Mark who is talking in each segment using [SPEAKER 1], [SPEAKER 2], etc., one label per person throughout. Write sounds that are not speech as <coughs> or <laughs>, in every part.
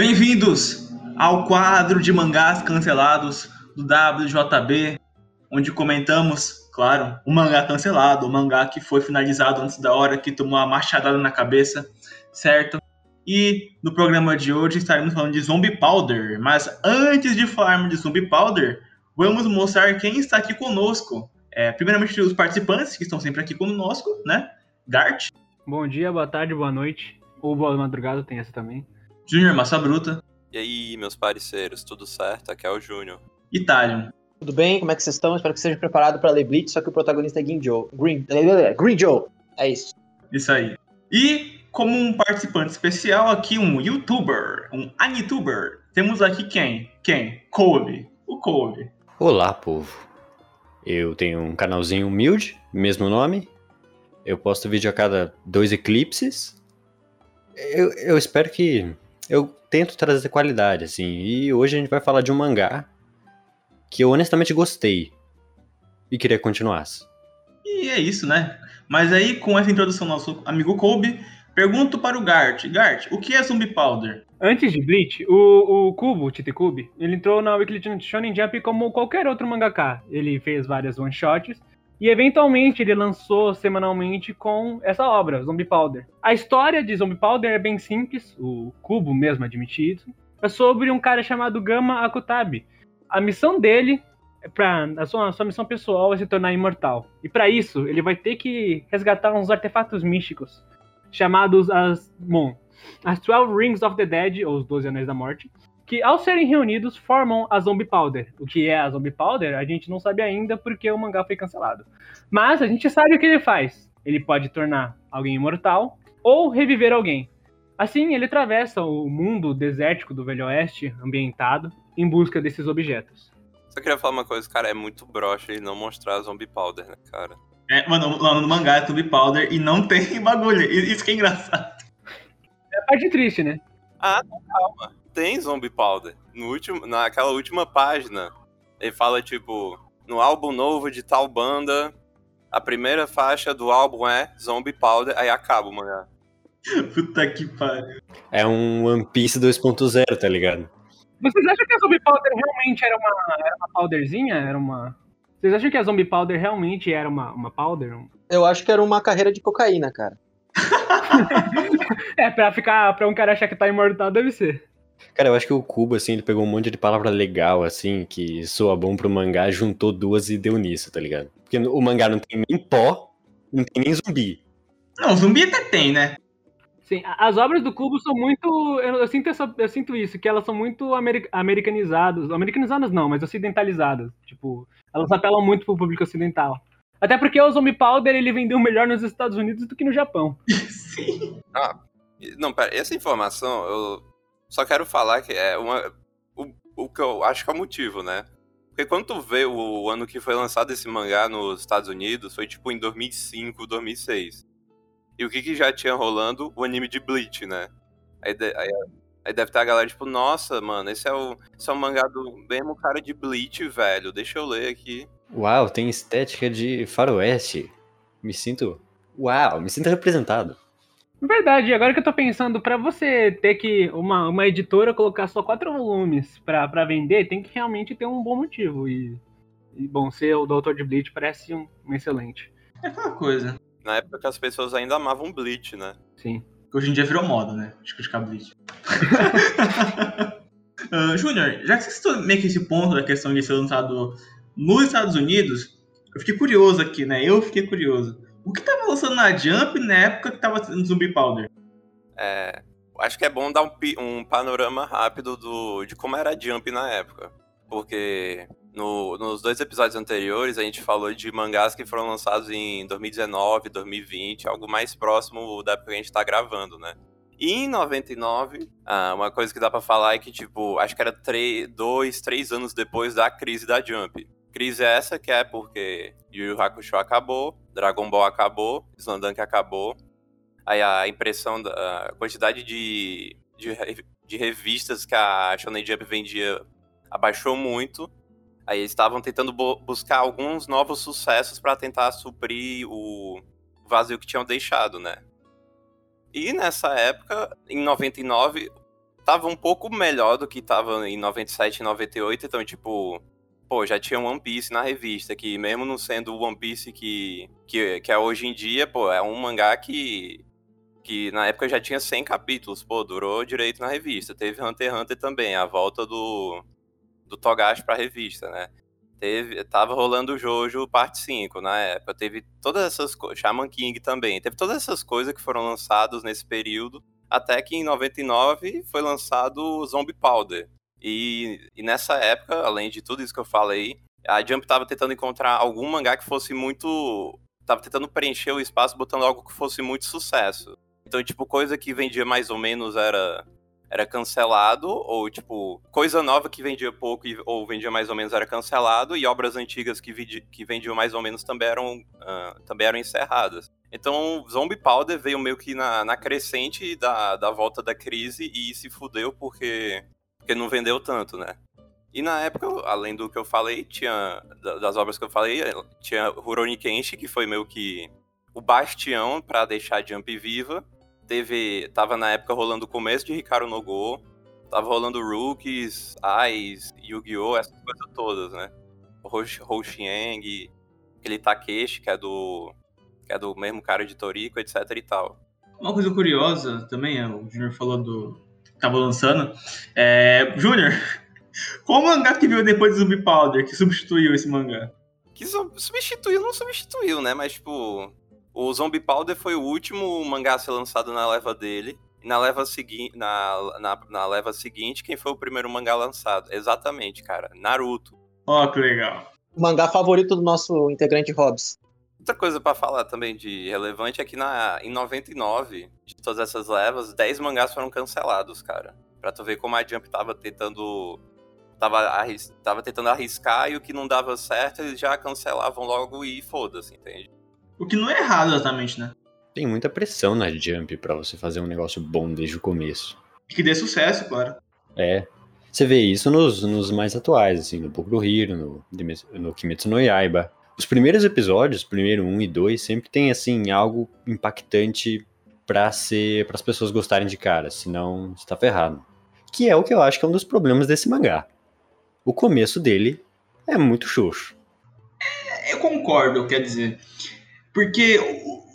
[SPEAKER 1] Bem-vindos ao quadro de mangás cancelados do WJB, onde comentamos, claro, o mangá cancelado, o mangá que foi finalizado antes da hora, que tomou uma machadada na cabeça, certo? E no programa de hoje estaremos falando de Zombie Powder, mas antes de falarmos de Zombie Powder, vamos mostrar quem está aqui conosco. É, primeiramente os participantes que estão sempre aqui conosco, né? Gart.
[SPEAKER 2] Bom dia, boa tarde, boa noite. Ou boa madrugada, tem essa também.
[SPEAKER 1] Júnior Massa Bruta.
[SPEAKER 3] E aí, meus parceiros, tudo certo? Aqui é o Júnior.
[SPEAKER 1] Italian.
[SPEAKER 4] Tudo bem? Como é que vocês estão? Espero que sejam preparados para ler Bleach, só que o protagonista é Green Joe. Green, Green Joe. É isso.
[SPEAKER 1] Isso aí. E como um participante especial aqui, um youtuber, um anituber. Temos aqui quem? Quem? Kobe. O Kobe.
[SPEAKER 5] Olá, povo. Eu tenho um canalzinho humilde, mesmo nome. Eu posto vídeo a cada dois eclipses. Eu, eu espero que eu tento trazer qualidade, assim. E hoje a gente vai falar de um mangá que eu honestamente gostei e queria que continuasse.
[SPEAKER 1] E é isso, né? Mas aí, com essa introdução do nosso amigo Kobe, pergunto para o Gart. Gart, o que é Zombie Powder?
[SPEAKER 2] Antes de Bleach, o, o Kubo, o Tite Kubi, ele entrou na Weekly Shonen Jump como qualquer outro mangaka. Ele fez várias one-shots e eventualmente ele lançou semanalmente com essa obra, Zombie Powder. A história de Zombie Powder é bem simples, o Cubo mesmo admitido. É sobre um cara chamado Gama Akutabi. A missão dele, é pra, a, sua, a sua missão pessoal é se tornar imortal. E para isso, ele vai ter que resgatar uns artefatos místicos, chamados as, bom, as 12 Rings of the Dead, ou os 12 Anéis da Morte, que ao serem reunidos formam a Zombie Powder. O que é a Zombie Powder, a gente não sabe ainda porque o mangá foi cancelado. Mas a gente sabe o que ele faz. Ele pode tornar alguém imortal ou reviver alguém. Assim, ele atravessa o mundo desértico do Velho Oeste, ambientado, em busca desses objetos.
[SPEAKER 3] Só queria falar uma coisa, cara, é muito broxa e não mostrar a Zombie Powder, né, cara?
[SPEAKER 1] É, mano, lá no mangá é Zombie Powder e não tem <laughs> bagulho. Isso que é engraçado.
[SPEAKER 2] É a parte triste, né?
[SPEAKER 3] Ah, não, calma tem Zombie Powder. No último, naquela última página, ele fala, tipo, no álbum novo de tal banda, a primeira faixa do álbum é Zombie Powder, aí acaba o mangá. <laughs>
[SPEAKER 1] Puta que pariu.
[SPEAKER 5] É um One Piece 2.0, tá ligado?
[SPEAKER 2] Vocês acham que a Zombie Powder realmente era uma, era uma powderzinha? Era uma. Vocês acham que a Zombie Powder realmente era uma, uma powder?
[SPEAKER 4] Eu acho que era uma carreira de cocaína, cara. <laughs>
[SPEAKER 2] é, pra ficar. Pra um cara achar que tá imortal, deve ser.
[SPEAKER 5] Cara, eu acho que o Cubo, assim, ele pegou um monte de palavra legal, assim, que soa bom pro mangá, juntou duas e deu nisso, tá ligado? Porque o mangá não tem nem pó, não tem nem zumbi.
[SPEAKER 1] Não, zumbi até tem, né?
[SPEAKER 2] Sim, as obras do Cubo são muito. Eu, eu sinto, essa, eu sinto isso, que elas são muito amer, americanizadas. Americanizadas não, mas ocidentalizadas. Tipo, elas apelam muito pro público ocidental. Até porque o Zombie Powder ele vendeu melhor nos Estados Unidos do que no Japão. <laughs>
[SPEAKER 1] Sim.
[SPEAKER 3] Ah, não, pera, essa informação eu só quero falar que é uma, o, o que eu acho que é o motivo, né? Porque quando tu vê o, o ano que foi lançado esse mangá nos Estados Unidos, foi tipo em 2005, 2006. E o que, que já tinha rolando? O anime de Bleach, né? Aí, aí, aí, deve ter a galera tipo, nossa, mano, esse é o, esse é o mangá do mesmo cara de Bleach, velho. Deixa eu ler aqui.
[SPEAKER 5] Uau, tem estética de faroeste. Me sinto. Uau, me sinto representado.
[SPEAKER 2] Verdade, agora que eu tô pensando, para você ter que uma, uma editora colocar só quatro volumes para vender, tem que realmente ter um bom motivo. E, e bom, ser o Doutor de Bleach parece um, um, excelente.
[SPEAKER 1] É aquela coisa.
[SPEAKER 3] Na época que as pessoas ainda amavam Bleach, né?
[SPEAKER 2] Sim.
[SPEAKER 1] Hoje em dia virou moda, né? Criticar Bleach. <laughs> uh, Júnior, já que você citou meio que esse ponto da questão de ser lançado nos Estados Unidos, eu fiquei curioso aqui, né? Eu fiquei curioso. O que tava lançando na Jump na época que tava no Zumbi Powder?
[SPEAKER 3] É. Acho que é bom dar um, um panorama rápido do, de como era a Jump na época. Porque no, nos dois episódios anteriores a gente falou de mangás que foram lançados em 2019, 2020, algo mais próximo da época que a gente tá gravando, né? E em 99, ah, uma coisa que dá para falar é que, tipo, acho que era três, dois, três anos depois da crise da Jump. Crise é essa que é porque Yu Yu Hakusho acabou, Dragon Ball acabou, Slandunk acabou. Aí a impressão, da, a quantidade de, de, de, revistas que a Shonen Jump vendia abaixou muito. Aí eles estavam tentando buscar alguns novos sucessos para tentar suprir o vazio que tinham deixado, né? E nessa época, em 99, tava um pouco melhor do que tava em 97 e 98, então, tipo, pô, já tinha One Piece na revista, que mesmo não sendo o One Piece que, que, que é hoje em dia, pô, é um mangá que, que na época já tinha 100 capítulos, pô, durou direito na revista. Teve Hunter x Hunter também, a volta do, do Togashi pra revista, né? Teve, tava rolando o Jojo parte 5 na época. Teve todas essas coisas. Shaman King também. Teve todas essas coisas que foram lançadas nesse período. Até que em 99 foi lançado o Zombie Powder. E, e, nessa época, além de tudo isso que eu falei, a Jump tava tentando encontrar algum mangá que fosse muito. Tava tentando preencher o espaço botando algo que fosse muito sucesso. Então, tipo, coisa que vendia mais ou menos era era cancelado, ou tipo, coisa nova que vendia pouco ou vendia mais ou menos era cancelado, e obras antigas que, que vendiam mais ou menos também eram, uh, também eram encerradas. Então, Zombie Powder veio meio que na, na crescente da, da volta da crise e se fudeu porque porque não vendeu tanto, né? E na época, além do que eu falei, tinha das obras que eu falei, tinha Rurouni Kenshi, que foi meio que o bastião para deixar a Jump viva. Teve, tava na época rolando o começo de Hikaru no Go, tava rolando Rookies, Ais, Yu-Gi-Oh, essas coisas todas, né? Hoshieng, aquele Takeshi, que é do que é do mesmo cara de Toriko, etc e tal.
[SPEAKER 1] Uma coisa curiosa também, o Junior falou do tava lançando. É, Júnior, <laughs> qual mangá que veio depois do Zumbi Powder que substituiu esse mangá?
[SPEAKER 3] Que substituiu, não substituiu, né? Mas, tipo, o Zombie Powder foi o último mangá a ser lançado na leva dele. E na leva, segui na, na, na, leva seguinte, quem foi o primeiro mangá lançado? Exatamente, cara. Naruto.
[SPEAKER 1] Ó, oh, que legal.
[SPEAKER 4] O mangá favorito do nosso integrante Hobbs.
[SPEAKER 3] Outra coisa para falar também de relevante é que na, em 99, de todas essas levas, 10 mangás foram cancelados, cara. Pra tu ver como a Jump tava tentando. Tava, arris, tava tentando arriscar e o que não dava certo, eles já cancelavam logo e foda-se, entende?
[SPEAKER 1] O que não é errado exatamente, né?
[SPEAKER 5] Tem muita pressão na Jump para você fazer um negócio bom desde o começo.
[SPEAKER 1] E que dê sucesso, claro.
[SPEAKER 5] É. Você vê isso nos, nos mais atuais, assim, no Boku do Hero, no, no Kimetsu no Yaiba. Os primeiros episódios, primeiro um e dois, sempre tem assim algo impactante para ser para as pessoas gostarem de cara, senão está ferrado. Que é o que eu acho que é um dos problemas desse mangá. O começo dele é muito xoxo.
[SPEAKER 1] Eu concordo, quer dizer, porque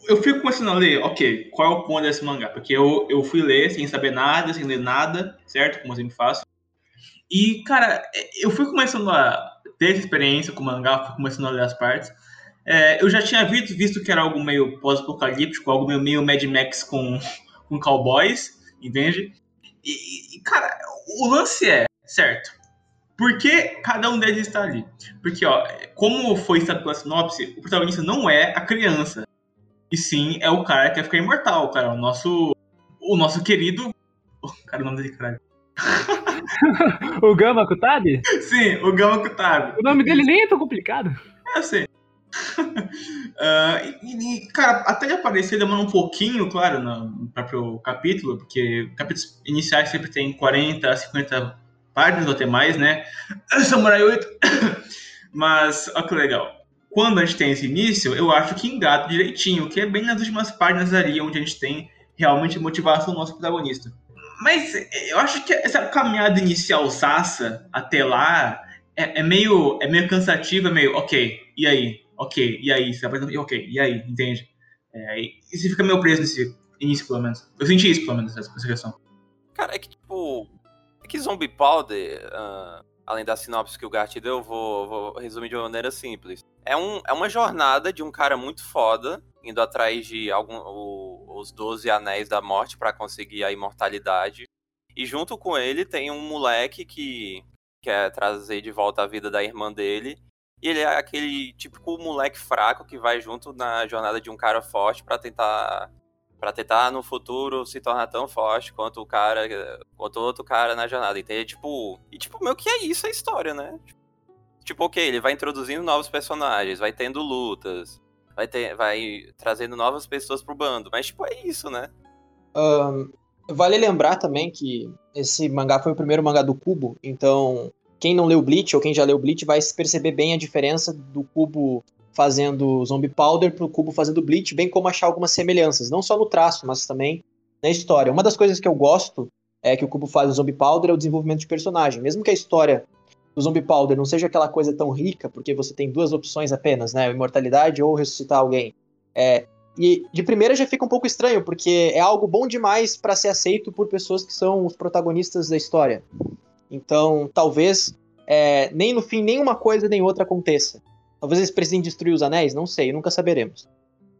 [SPEAKER 1] eu fui começando a ler, ok, qual é o ponto desse mangá? Porque eu, eu fui ler sem saber nada, sem ler nada, certo? Como eu sempre faço. E, cara, eu fui começando a ter essa experiência com o mangá, começando a ler as partes. É, eu já tinha visto, visto que era algo meio pós-apocalíptico, algo meio, meio Mad Max com, com cowboys, entende? E, e, cara, o lance é, certo, por que cada um deles está ali? Porque, ó, como foi citado pela sinopse, o protagonista não é a criança, e sim é o cara que quer ficar imortal, cara, o nosso, o nosso querido... <laughs> Oh, cara, o nome dele, caralho. <laughs> <laughs>
[SPEAKER 2] o Gama Kutabi?
[SPEAKER 1] Sim, o Gama Kutabi.
[SPEAKER 2] O nome dele nem é tão complicado.
[SPEAKER 1] É, sei. uh, <laughs> e, e, cara, até ele aparecer demora um pouquinho, claro, no próprio capítulo, porque capítulos iniciais sempre tem 40, 50 páginas ou até mais, né? <coughs> Samurai 8. <coughs> Mas, olha que legal. Quando a gente tem esse início, eu acho que engata direitinho, que é bem nas últimas páginas ali, onde a gente tem realmente motivação do nosso protagonista. Mas eu acho que essa caminhada inicial Sassa até lá é, é, meio, é meio cansativa, é meio, ok, e aí? Ok, e aí? Você apresenta, ok, e aí? Entende? É, e você fica meio preso nesse início, pelo menos. Eu senti isso, pelo menos, nessa questão.
[SPEAKER 3] Cara, é que, tipo, é que Zombie Powder, uh, além da sinopse que o Gart deu, eu vou, vou resumir de uma maneira simples. É, um, é uma jornada de um cara muito foda, indo atrás de algum, o, os 12 anéis da morte para conseguir a imortalidade. E junto com ele tem um moleque que quer trazer de volta a vida da irmã dele. E ele é aquele típico moleque fraco que vai junto na jornada de um cara forte para tentar para tentar no futuro se tornar tão forte quanto o cara, quanto outro cara na jornada. Então, é tipo, e tipo, meio que é isso a história, né? Tipo, ok, ele vai introduzindo novos personagens, vai tendo lutas, vai, ter, vai trazendo novas pessoas pro bando. Mas, tipo, é isso, né?
[SPEAKER 4] Um, vale lembrar também que esse mangá foi o primeiro mangá do Cubo, então quem não leu Bleach ou quem já leu Bleach vai perceber bem a diferença do Cubo fazendo Zombie Powder pro Cubo fazendo Bleach, bem como achar algumas semelhanças, não só no traço, mas também na história. Uma das coisas que eu gosto é, que o Kubo faz no Zombie Powder é o desenvolvimento de personagem. Mesmo que a história do Zombie Powder não seja aquela coisa tão rica, porque você tem duas opções apenas, né? Imortalidade ou ressuscitar alguém. É, e de primeira já fica um pouco estranho, porque é algo bom demais para ser aceito por pessoas que são os protagonistas da história. Então, talvez é, nem no fim nenhuma coisa nem outra aconteça. Talvez eles precisem destruir os anéis, não sei, nunca saberemos.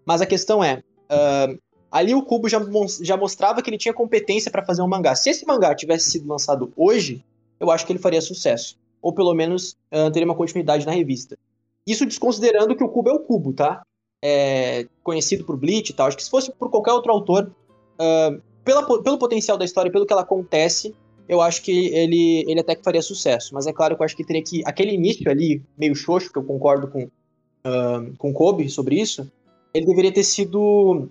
[SPEAKER 4] Mas a questão é, uh, ali o Kubo já, já mostrava que ele tinha competência para fazer um mangá. Se esse mangá tivesse sido lançado hoje, eu acho que ele faria sucesso. Ou pelo menos uh, teria uma continuidade na revista. Isso desconsiderando que o Kubo é o Kubo, tá? É, conhecido por Bleach e tal. Acho que se fosse por qualquer outro autor, uh, pela, pelo potencial da história, pelo que ela acontece, eu acho que ele, ele até que faria sucesso. Mas é claro que eu acho que teria que. Aquele início ali, meio xoxo, que eu concordo com, uh, com Kobe sobre isso, ele deveria ter sido.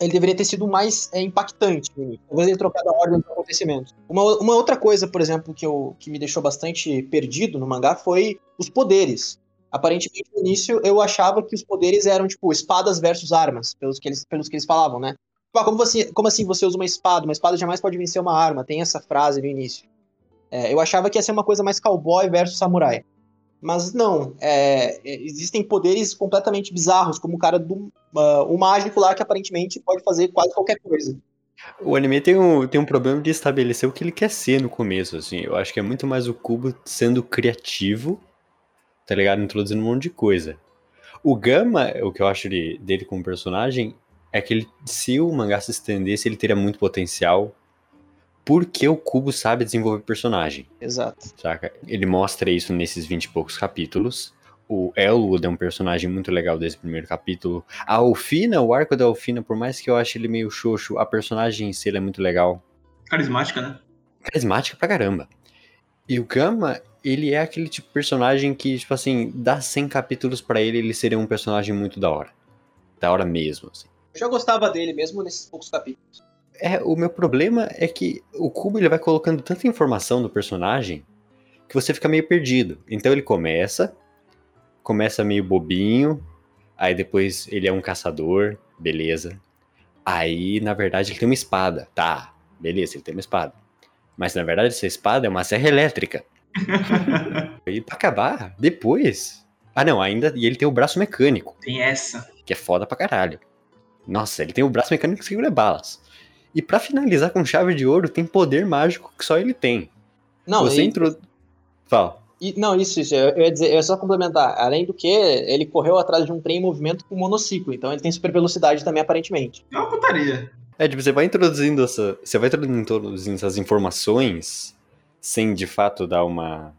[SPEAKER 4] Ele deveria ter sido mais é, impactante. Talvez ele trocado a ordem dos acontecimentos. Uma, uma outra coisa, por exemplo, que, eu, que me deixou bastante perdido no mangá foi os poderes. Aparentemente, no início, eu achava que os poderes eram, tipo, espadas versus armas, pelos que eles, pelos que eles falavam, né? Tipo, como, você, como assim você usa uma espada? Uma espada jamais pode vencer uma arma. Tem essa frase no início. É, eu achava que ia ser uma coisa mais cowboy versus samurai. Mas não. É, existem poderes completamente bizarros, como o cara do uh, o mágico lá que aparentemente pode fazer quase qualquer coisa.
[SPEAKER 5] O anime tem um, tem um problema de estabelecer o que ele quer ser no começo, assim. Eu acho que é muito mais o Kubo sendo criativo, tá ligado? Introduzindo um monte de coisa. O Gama, o que eu acho dele, dele como personagem, é que ele, se o mangá se estendesse, ele teria muito potencial. Porque o Kubo sabe desenvolver personagem.
[SPEAKER 4] Exato.
[SPEAKER 5] Saca? Ele mostra isso nesses 20 e poucos capítulos. O Elwood é um personagem muito legal desse primeiro capítulo. A Alfina, o arco da Alfina, por mais que eu ache ele meio xoxo, a personagem em si é muito legal.
[SPEAKER 1] Carismática, né?
[SPEAKER 5] Carismática pra caramba. E o Gama, ele é aquele tipo de personagem que, tipo assim, dá 100 capítulos para ele, ele seria um personagem muito da hora. Da hora mesmo, assim.
[SPEAKER 4] Eu já gostava dele mesmo nesses poucos capítulos.
[SPEAKER 5] É, o meu problema é que o Cubo ele vai colocando tanta informação no personagem que você fica meio perdido. Então ele começa, começa meio bobinho, aí depois ele é um caçador, beleza. Aí, na verdade, ele tem uma espada. Tá, beleza, ele tem uma espada. Mas na verdade, essa espada é uma serra elétrica. <laughs> e pra acabar, depois. Ah, não, ainda. E ele tem o braço mecânico.
[SPEAKER 1] Tem essa.
[SPEAKER 5] Que é foda pra caralho. Nossa, ele tem o braço mecânico que segura balas. E para finalizar com chave de ouro, tem poder mágico que só ele tem.
[SPEAKER 4] Não,
[SPEAKER 5] Você
[SPEAKER 4] e...
[SPEAKER 5] entrou. Fala.
[SPEAKER 4] E, não, isso, isso. Eu, eu, ia dizer, eu ia só complementar. Além do que, ele correu atrás de um trem em movimento com monociclo. Então ele tem super velocidade também, aparentemente.
[SPEAKER 1] É uma putaria.
[SPEAKER 5] É, tipo, você vai introduzindo essa. Você vai introduzindo essas informações sem de fato dar uma.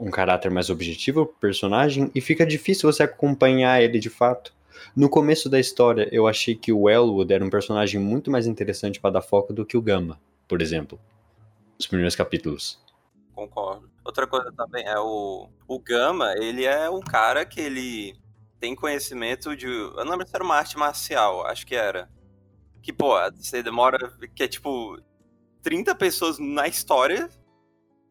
[SPEAKER 5] um caráter mais objetivo pro personagem, e fica difícil você acompanhar ele de fato. No começo da história, eu achei que o Elwood era um personagem muito mais interessante para dar foco do que o Gama, por exemplo. Os primeiros capítulos.
[SPEAKER 3] Concordo. Outra coisa também é o, o Gama, ele é um cara que ele tem conhecimento de. Eu não lembro se era uma arte marcial, acho que era. Que, pô, você demora. Que é tipo. 30 pessoas na história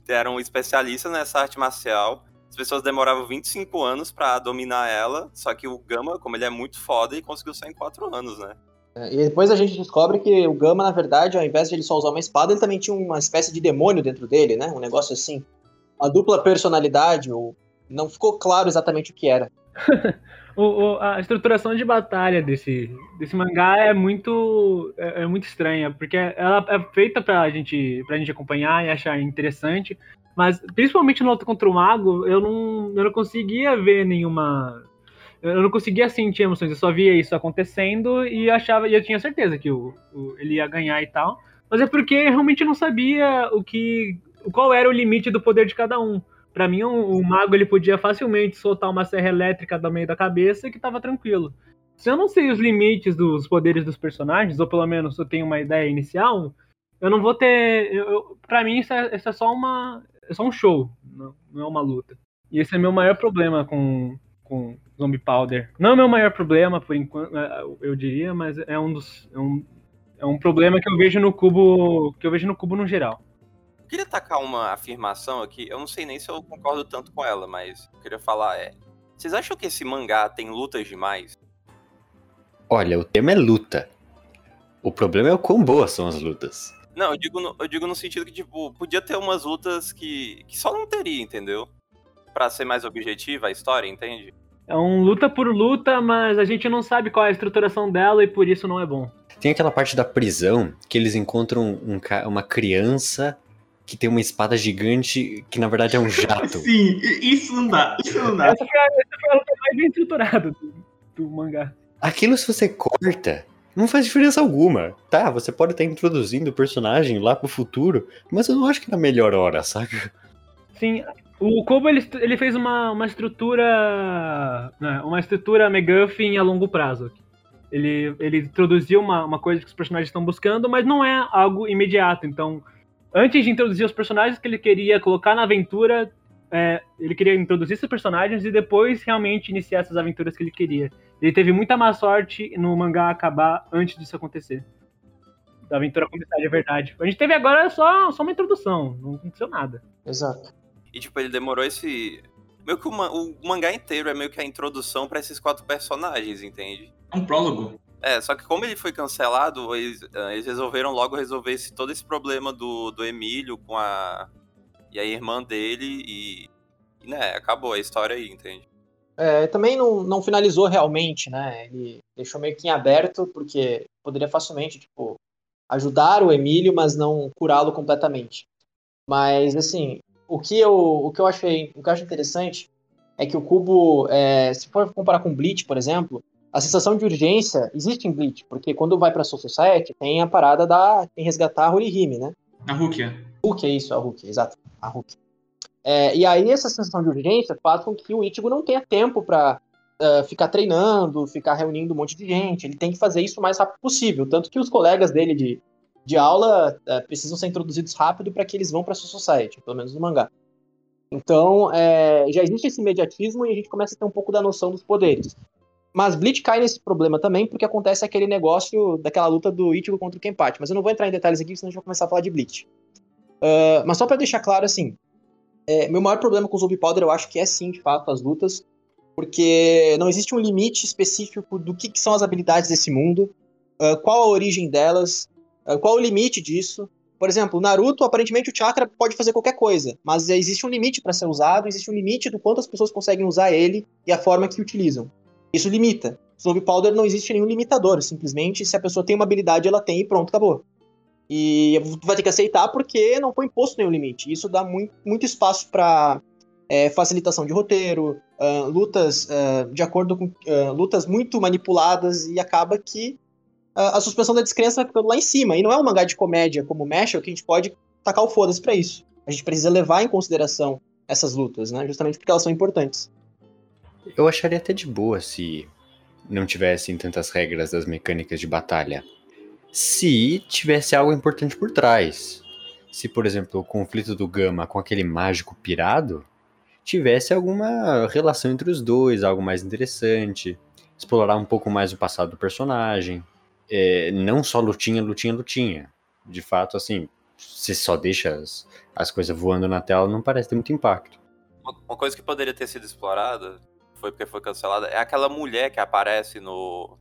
[SPEAKER 3] eram especialistas nessa arte marcial pessoas demoravam 25 anos para dominar ela, só que o Gama, como ele é muito foda, ele conseguiu sair em 4 anos, né?
[SPEAKER 4] É, e depois a gente descobre que o Gama, na verdade, ao invés de ele só usar uma espada, ele também tinha uma espécie de demônio dentro dele, né? Um negócio assim. Uma dupla personalidade, ou não ficou claro exatamente o que era. <laughs>
[SPEAKER 2] o, o, a estruturação de batalha desse, desse mangá é muito, é, é, muito estranha, porque ela é feita pra gente, pra gente acompanhar e achar interessante, mas, principalmente no Luta contra o Mago, eu não, eu não conseguia ver nenhuma. Eu não conseguia sentir emoções, eu só via isso acontecendo e achava, e eu tinha certeza que o, o ele ia ganhar e tal. Mas é porque eu realmente não sabia o que. qual era o limite do poder de cada um. Para mim, o, o, mago ele podia facilmente soltar uma serra elétrica do meio da cabeça que tava tranquilo. Se eu não sei os limites dos poderes dos personagens, ou pelo menos eu tenho uma ideia inicial, eu não vou ter. Eu, eu, pra mim, isso é, isso é só uma é só um show, não, não é uma luta. E esse é meu maior problema com, com Zombie Powder. Não é o meu maior problema, por enquanto, é, eu diria, mas é um dos. É um, é um problema que eu vejo no cubo. que eu vejo no cubo no geral.
[SPEAKER 3] Eu queria tacar uma afirmação aqui, eu não sei nem se eu concordo tanto com ela, mas eu queria falar é. Vocês acham que esse mangá tem lutas demais?
[SPEAKER 5] Olha, o tema é luta. O problema é o quão boas são as lutas.
[SPEAKER 3] Não, eu digo, no, eu digo no sentido que, tipo, podia ter umas lutas que, que só não teria, entendeu? Pra ser mais objetiva a história, entende?
[SPEAKER 2] É um luta por luta, mas a gente não sabe qual é a estruturação dela e por isso não é bom.
[SPEAKER 5] Tem aquela parte da prisão que eles encontram um uma criança que tem uma espada gigante que na verdade é um jato. <laughs>
[SPEAKER 1] Sim, isso não dá. Isso não dá.
[SPEAKER 2] Essa foi a, essa foi a luta mais bem estruturada do, do mangá.
[SPEAKER 5] Aquilo se você corta, não faz diferença alguma. Tá, você pode estar introduzindo o personagem lá pro futuro, mas eu não acho que na melhor hora, saca?
[SPEAKER 2] Sim, o Kobo ele, ele fez uma, uma estrutura. né, uma estrutura McGuffin a longo prazo. Ele, ele introduziu uma, uma coisa que os personagens estão buscando, mas não é algo imediato. Então, antes de introduzir os personagens que ele queria colocar na aventura, é, ele queria introduzir esses personagens e depois realmente iniciar essas aventuras que ele queria. Ele teve muita má sorte no mangá acabar antes disso acontecer. Da aventura começar de verdade. A gente teve agora só, só uma introdução, não aconteceu nada.
[SPEAKER 4] Exato.
[SPEAKER 3] E, tipo, ele demorou esse. Meio que o, ma- o mangá inteiro é meio que a introdução pra esses quatro personagens, entende?
[SPEAKER 1] É um prólogo.
[SPEAKER 3] É, só que como ele foi cancelado, eles, eh, eles resolveram logo resolver esse, todo esse problema do, do Emílio com a. E a irmã dele e. e, né, acabou a história aí, entende?
[SPEAKER 4] É, também não, não finalizou realmente, né? Ele deixou meio que em aberto, porque poderia facilmente, tipo, ajudar o Emílio, mas não curá-lo completamente. Mas, assim, o que eu, o que eu achei, o que eu acho interessante é que o Cubo, é, se for comparar com Bleach, por exemplo, a sensação de urgência existe em Bleach, porque quando vai pra Soul Society, tem a parada da tem resgatar a Horihime, né?
[SPEAKER 1] Na Rukia.
[SPEAKER 4] Hulk, é isso, a Hulk, exato, a Hulk. É, e aí essa sensação de urgência faz com que o Ichigo não tenha tempo pra ah, ficar treinando, ficar reunindo um monte de gente. Ele tem que fazer isso o mais rápido possível. Tanto que os colegas dele de, de aula ah, precisam ser introduzidos rápido para que eles vão pra sua society, pelo menos no mangá. Então, é, já existe esse imediatismo e a gente começa a ter um pouco da noção dos poderes. Mas Bleach cai nesse problema também, porque acontece aquele negócio daquela luta do Ichigo contra o Kenpachi. Mas eu não vou entrar em detalhes aqui, senão a gente vai começar a falar de Bleach. Ah, mas só pra deixar claro, assim, é, meu maior problema com o Zombie Powder eu acho que é sim, de fato, as lutas, porque não existe um limite específico do que, que são as habilidades desse mundo, ah, qual a origem delas, ah, qual o limite disso. Por exemplo, Naruto, aparentemente o chakra pode fazer qualquer coisa, mas existe um limite para ser usado, existe um limite do quanto as pessoas conseguem usar ele e a forma que utilizam. Isso limita. Zombie Powder não existe nenhum limitador, simplesmente se a pessoa tem uma habilidade, ela tem e pronto, acabou. E tu vai ter que aceitar porque não foi imposto nenhum limite. Isso dá muito, muito espaço para facilitação de roteiro, ah, lutas ah, de acordo com ah, lutas muito manipuladas e acaba que a suspensão da descrença ficando lá em cima. E não é um mangá de comédia como o Mashal que a gente pode tacar o foda-se pra isso. A gente precisa levar em consideração essas lutas, né? Justamente porque elas são importantes.
[SPEAKER 5] Eu acharia até de boa se não tivessem tantas regras das mecânicas de batalha. Se tivesse algo importante por trás. Se, por exemplo, o conflito do Gama com aquele mágico pirado tivesse alguma relação entre os dois, algo mais interessante. Explorar um pouco mais o passado do personagem. É, não só lutinha, lutinha, lutinha. De fato, assim, se só deixa as, as coisas voando na tela, não parece ter muito impacto.
[SPEAKER 3] Uma, coisa que poderia ter sido explorada, foi porque foi cancelada, é aquela mulher que aparece no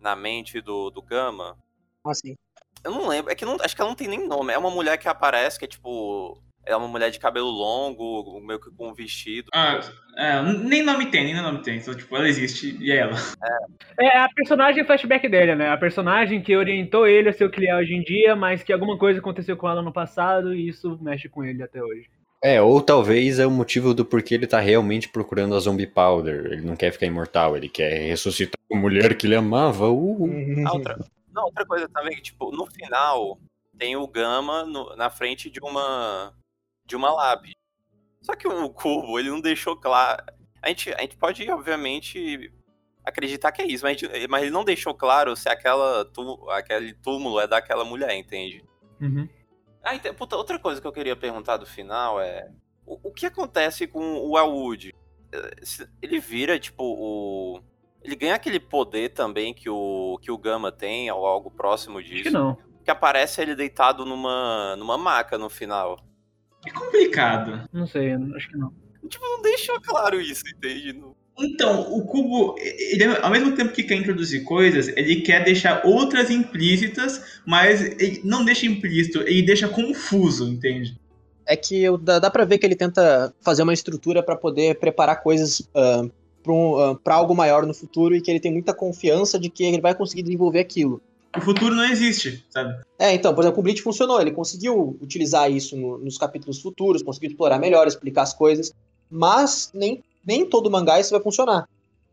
[SPEAKER 3] na mente do, do Gama.
[SPEAKER 4] Assim.
[SPEAKER 3] Eu não lembro, é que não, acho que ela não tem nem nome. É uma mulher que aparece, que é tipo. É uma mulher de cabelo longo, meio que com um vestido.
[SPEAKER 1] Ah, é, nem nome tem, nem nome tem. Só, tipo, ela existe e é ela.
[SPEAKER 2] É a personagem flashback dele, né? A personagem que orientou ele a ser o que ele é hoje em dia, mas que alguma coisa aconteceu com ela no passado e isso mexe com ele até hoje.
[SPEAKER 5] É, ou talvez é o motivo do porquê ele tá realmente procurando a Zombie Powder. Ele não quer ficar imortal, ele quer ressuscitar a mulher que ele amava. Uh. <laughs>
[SPEAKER 3] Outra, não, outra coisa também, que, tipo, no final tem o Gama no- na frente de uma. de uma lab. Só que o Cubo, ele não deixou claro. A gente, a gente pode, obviamente, acreditar que é isso, mas, gente- mas ele não deixou claro se aquela tú- aquele túmulo é daquela mulher, entende?
[SPEAKER 2] Uhum.
[SPEAKER 3] Ah, então, puta, outra coisa que eu queria perguntar do final é. O, o que acontece com o Elwood? Eh, Ele vira, tipo, o. Ele ganha aquele poder também que o, que o Gama tem, ou algo próximo
[SPEAKER 2] Acho
[SPEAKER 3] disso.
[SPEAKER 2] que não.
[SPEAKER 3] Que aparece ele deitado numa, numa maca no final.
[SPEAKER 1] É complicado.
[SPEAKER 2] Não sei, acho que não.
[SPEAKER 3] Tipo, não deixou claro isso, entende? Não-
[SPEAKER 1] Então, o Cubo, ele, ao mesmo tempo que quer introduzir coisas, ele quer deixar outras implícitas, mas ele não deixa implícito, ele deixa confuso, entende?
[SPEAKER 4] É que eu- dá, dá pra ver que ele tenta fazer uma estrutura pra poder preparar coisas ah, pra um, ah, algo maior no futuro e que ele tem muita confiança de que ele vai conseguir desenvolver aquilo.
[SPEAKER 1] O futuro não existe, sabe?
[SPEAKER 4] É, então, por exemplo, o Bleach funcionou, ele conseguiu utilizar isso no- nos capítulos futuros, conseguiu explorar melhor, explicar as coisas, mas nem, nem todo mangá isso vai funcionar.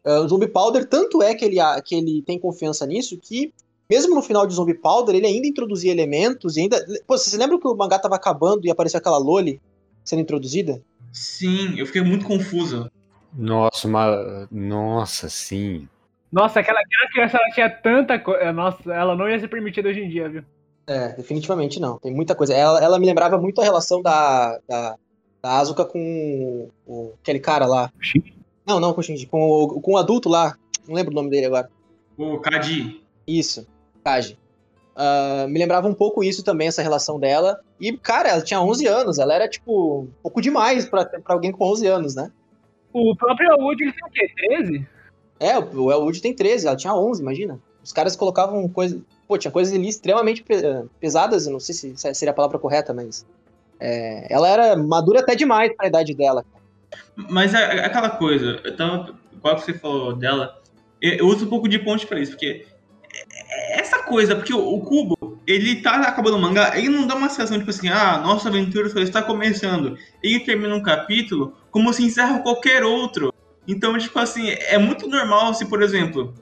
[SPEAKER 4] Ah, o Zombie Powder, tanto é que ele, que ele tem confiança nisso, que mesmo no final de Zombie Powder, ele ainda introduzia elementos e ainda... Pô, vocês lembram que o mangá tava acabando e apareceu aquela Loli sendo introduzida?
[SPEAKER 1] Sim, eu fiquei muito confuso.
[SPEAKER 5] Nossa, uma... Nossa, sim.
[SPEAKER 2] Nossa, aquela, aquela criança ela tinha tanta coisa. Nossa, ela não ia ser permitida hoje em dia, viu?
[SPEAKER 4] É, definitivamente não. Tem muita coisa. Ela, ela me lembrava muito a relação da, da, da Asuka com o, aquele cara lá.
[SPEAKER 2] Shinji?
[SPEAKER 4] Não, não com o Shinji, com o, com o adulto lá. Não lembro o nome dele agora.
[SPEAKER 1] O Kadi,
[SPEAKER 4] Isso, Kaji. Ah, me lembrava um pouco isso também, essa relação dela. E, cara, ela tinha 11 anos. Ela era, tipo, um pouco demais pra, pra alguém com 11 anos, né?
[SPEAKER 2] O próprio Wood, ele tem o quê? 13?
[SPEAKER 4] É, o Elwood tem 13, ela tinha 11, imagina. Os caras colocavam coisa. Pô, tinha coisas ali extremamente pe- pesadas, eu não sei se se seria a palavra correta, mas. é, ela era madura até demais pra idade dela.
[SPEAKER 1] Mas é, é aquela coisa, eu tava, igual que você falou dela, eu, eu uso um pouco de ponte pra isso, porque é- é essa coisa, porque o, o Kubo, ele tá acabando o mangá, ele não dá uma sensação tipo assim, ah, nossa aventura só está começando. Ele termina um capítulo como se encerra qualquer outro. Então, tipo assim, é muito normal se, por exemplo,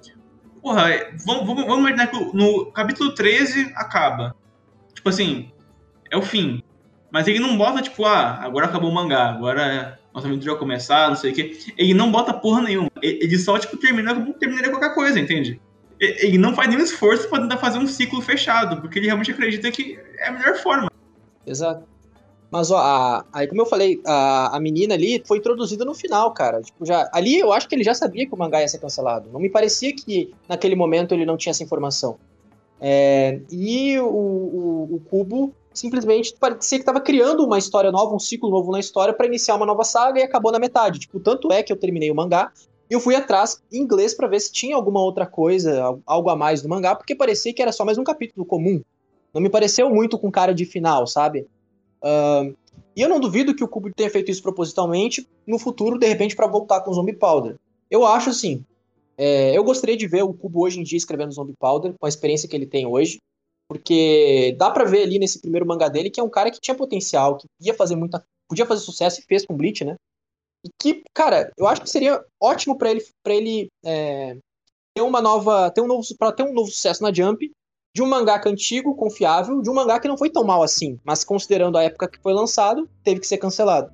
[SPEAKER 1] porra, vamos, vamos, vamos imaginar que no capítulo 13 acaba. Tipo assim, é o fim. Mas ele não bota, tipo, ah, agora acabou o mangá, agora nossa aventura vai começar, não sei o quê. Ele não bota porra nenhuma. Ele só, tipo, termina como terminaria qualquer coisa, entende? Ele não faz nenhum esforço pra tentar fazer um ciclo fechado, porque ele realmente acredita que é a melhor forma.
[SPEAKER 4] Exato. Mas, ó, a- aí como eu falei, a, a menina ali foi introduzida no final, cara. Tipo, já, ali eu acho que ele já sabia que o mangá ia ser cancelado. Não me parecia que naquele momento ele não tinha essa informação. É, e o, o, o Kubo simplesmente parecia que estava criando uma história nova, um ciclo novo na história para iniciar uma nova saga e acabou na metade. Tipo, tanto é que eu terminei o mangá e eu fui atrás em inglês para ver se tinha alguma outra coisa, al- algo a mais no mangá, porque parecia que era só mais um capítulo comum. Não me pareceu muito com cara de final, sabe? Ahn, e eu não duvido que o Kubo tenha feito isso propositalmente no futuro, de repente, para voltar com Zombie Powder. Eu acho assim. é, eu gostaria de ver o Kubo hoje em dia escrevendo Zombie Powder, com a experiência que ele tem hoje. Porque dá pra ver ali nesse primeiro mangá dele que é um cara que tinha potencial, que ia fazer muita. podia fazer sucesso e fez com Bleach, né? E que, cara, eu acho que seria ótimo pra ele, pra ele é, ter uma nova. ter um novo. para ter um novo sucesso na Jump de um mangaka antigo, confiável, de um mangá que não foi tão mal assim, mas considerando a época que foi lançado, teve que ser cancelado.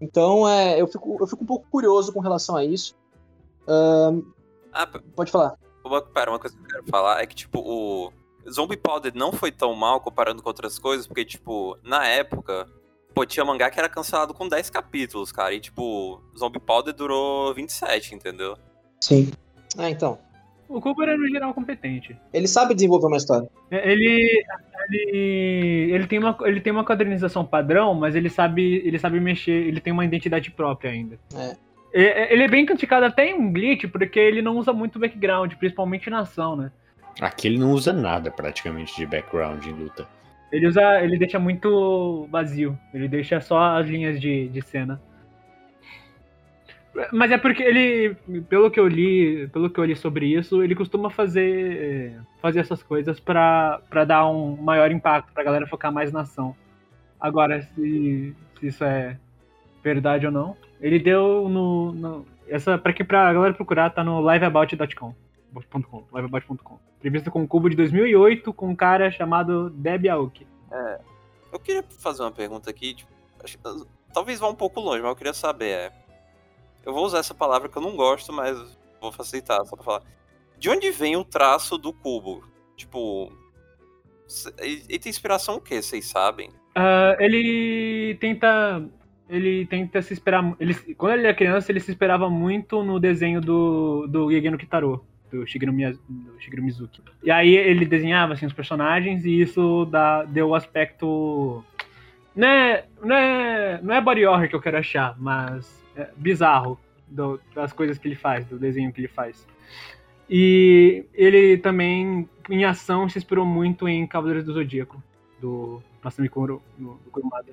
[SPEAKER 4] Então, é, eu, fico, eu fico um pouco curioso com relação a isso. Ahn,
[SPEAKER 3] Ah,
[SPEAKER 4] pode falar.
[SPEAKER 3] uma, pera, uma coisa que eu quero falar é que, tipo, o Zombie Powder não foi tão mal comparando com outras coisas, porque, tipo, na época, pô, tinha mangá que era cancelado com 10 capítulos, cara, e, tipo, Zombie Powder durou 27, entendeu?
[SPEAKER 4] Sim. Ah, então.
[SPEAKER 2] O Cooper é no geral competente.
[SPEAKER 4] Ele sabe desenvolver uma história.
[SPEAKER 2] É, Ele, ele, ele tem uma, ele tem uma quadrinização padrão, mas ele sabe, ele sabe mexer, ele tem uma identidade própria ainda.
[SPEAKER 4] É.
[SPEAKER 2] É, Ele é bem criticado até em Glitch, porque ele não usa muito background, principalmente na ação, né?
[SPEAKER 5] Aqui ele não usa nada praticamente de background em luta.
[SPEAKER 2] Ele usa, ele deixa muito vazio, ele deixa só as linhas de, de cena. Mas é porque ele, pelo que eu li, pelo que eu li sobre isso, ele costuma fazer fazer essas coisas pra dar um maior impacto, pra galera focar mais na ação. Agora, se, se isso é verdade ou não, ele deu no, no essa para que pra galera procurar tá no liveabout.com. .com, liveabout.com. Entrevista com o Cubo de 2008 com um cara chamado Deb Aoki.
[SPEAKER 3] Eu queria fazer uma pergunta aqui, tipo, acho que- talvez vá um pouco longe, mas eu queria saber, é... Eu vou usar essa palavra que eu não gosto, mas vou facilitar, só pra falar. De onde vem o traço do cubo? Tipo... Ele tem inspiração o quê, vocês sabem?
[SPEAKER 2] Ah, ele tenta. Ele tenta se esperar. Ele, quando ele era criança, ele se esperava muito no desenho do, do Gegeno Kitaro, do Shigeru, do Shigeru Mizuki. E aí ele desenhava assim, os personagens e isso dá, deu o aspecto. Não é, não, é, não é body horror que eu quero achar, mas é bizarro do- das coisas que ele faz, do desenho que ele faz. E ele também, em ação, se inspirou muito em Cavaleiros do Zodíaco, do Masami Kuro, do, do Kurumada.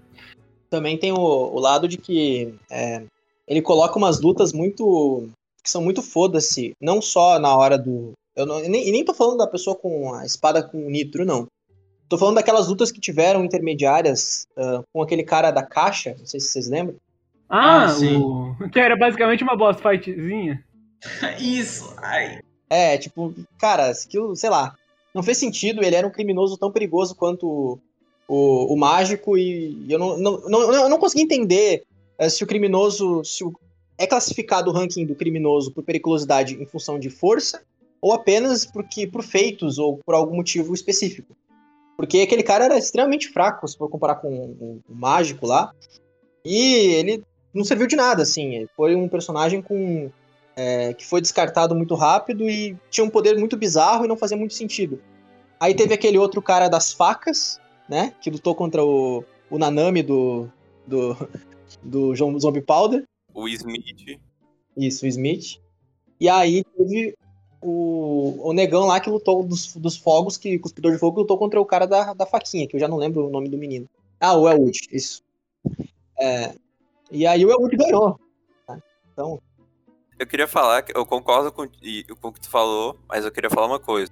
[SPEAKER 4] Também tem o, o lado de que é, ele coloca umas lutas muito. Que são muito foda-se, não só na hora do. Eu não, e nem, e nem tô falando da pessoa com a espada com nitro, não. Tô falando daquelas lutas que tiveram intermediárias ah, com aquele cara da caixa, não sei se vocês lembram.
[SPEAKER 2] Ah,
[SPEAKER 1] Ah, sim.
[SPEAKER 2] o... <laughs> que era basicamente uma boss fightzinha. <laughs>
[SPEAKER 1] Isso. Ai.
[SPEAKER 4] É, tipo, cara, aquilo, sei lá, não fez sentido, ele era um criminoso tão perigoso quanto o, o, o mágico e eu não, não, não, eu não consegui entender eh, se o criminoso, se o, é classificado o ranking do criminoso por periculosidade em função de força ou apenas porque por feitos ou por algum motivo específico. Porque aquele cara era extremamente fraco, se for comparar com o, mágico lá, e ele não serviu de nada, assim, foi um personagem com é, que foi descartado muito rápido e tinha um poder muito bizarro e não fazia muito sentido. Aí teve aquele outro cara das facas, né? Que lutou contra o, o Nanami do, do, <laughs> do Zombie Powder.
[SPEAKER 3] O Smith.
[SPEAKER 4] Isso, o Smith. E aí teve o, o negão lá que lutou dos, dos fogos, que o cuspidor de fogo lutou contra o cara da, da faquinha, que eu já não lembro o nome do menino. Ah, o Elwood, isso. É, e aí o Elwood ganhou. tá? Então,
[SPEAKER 3] Eu queria falar que eu concordo com, com o que tu falou, mas eu queria falar uma coisa.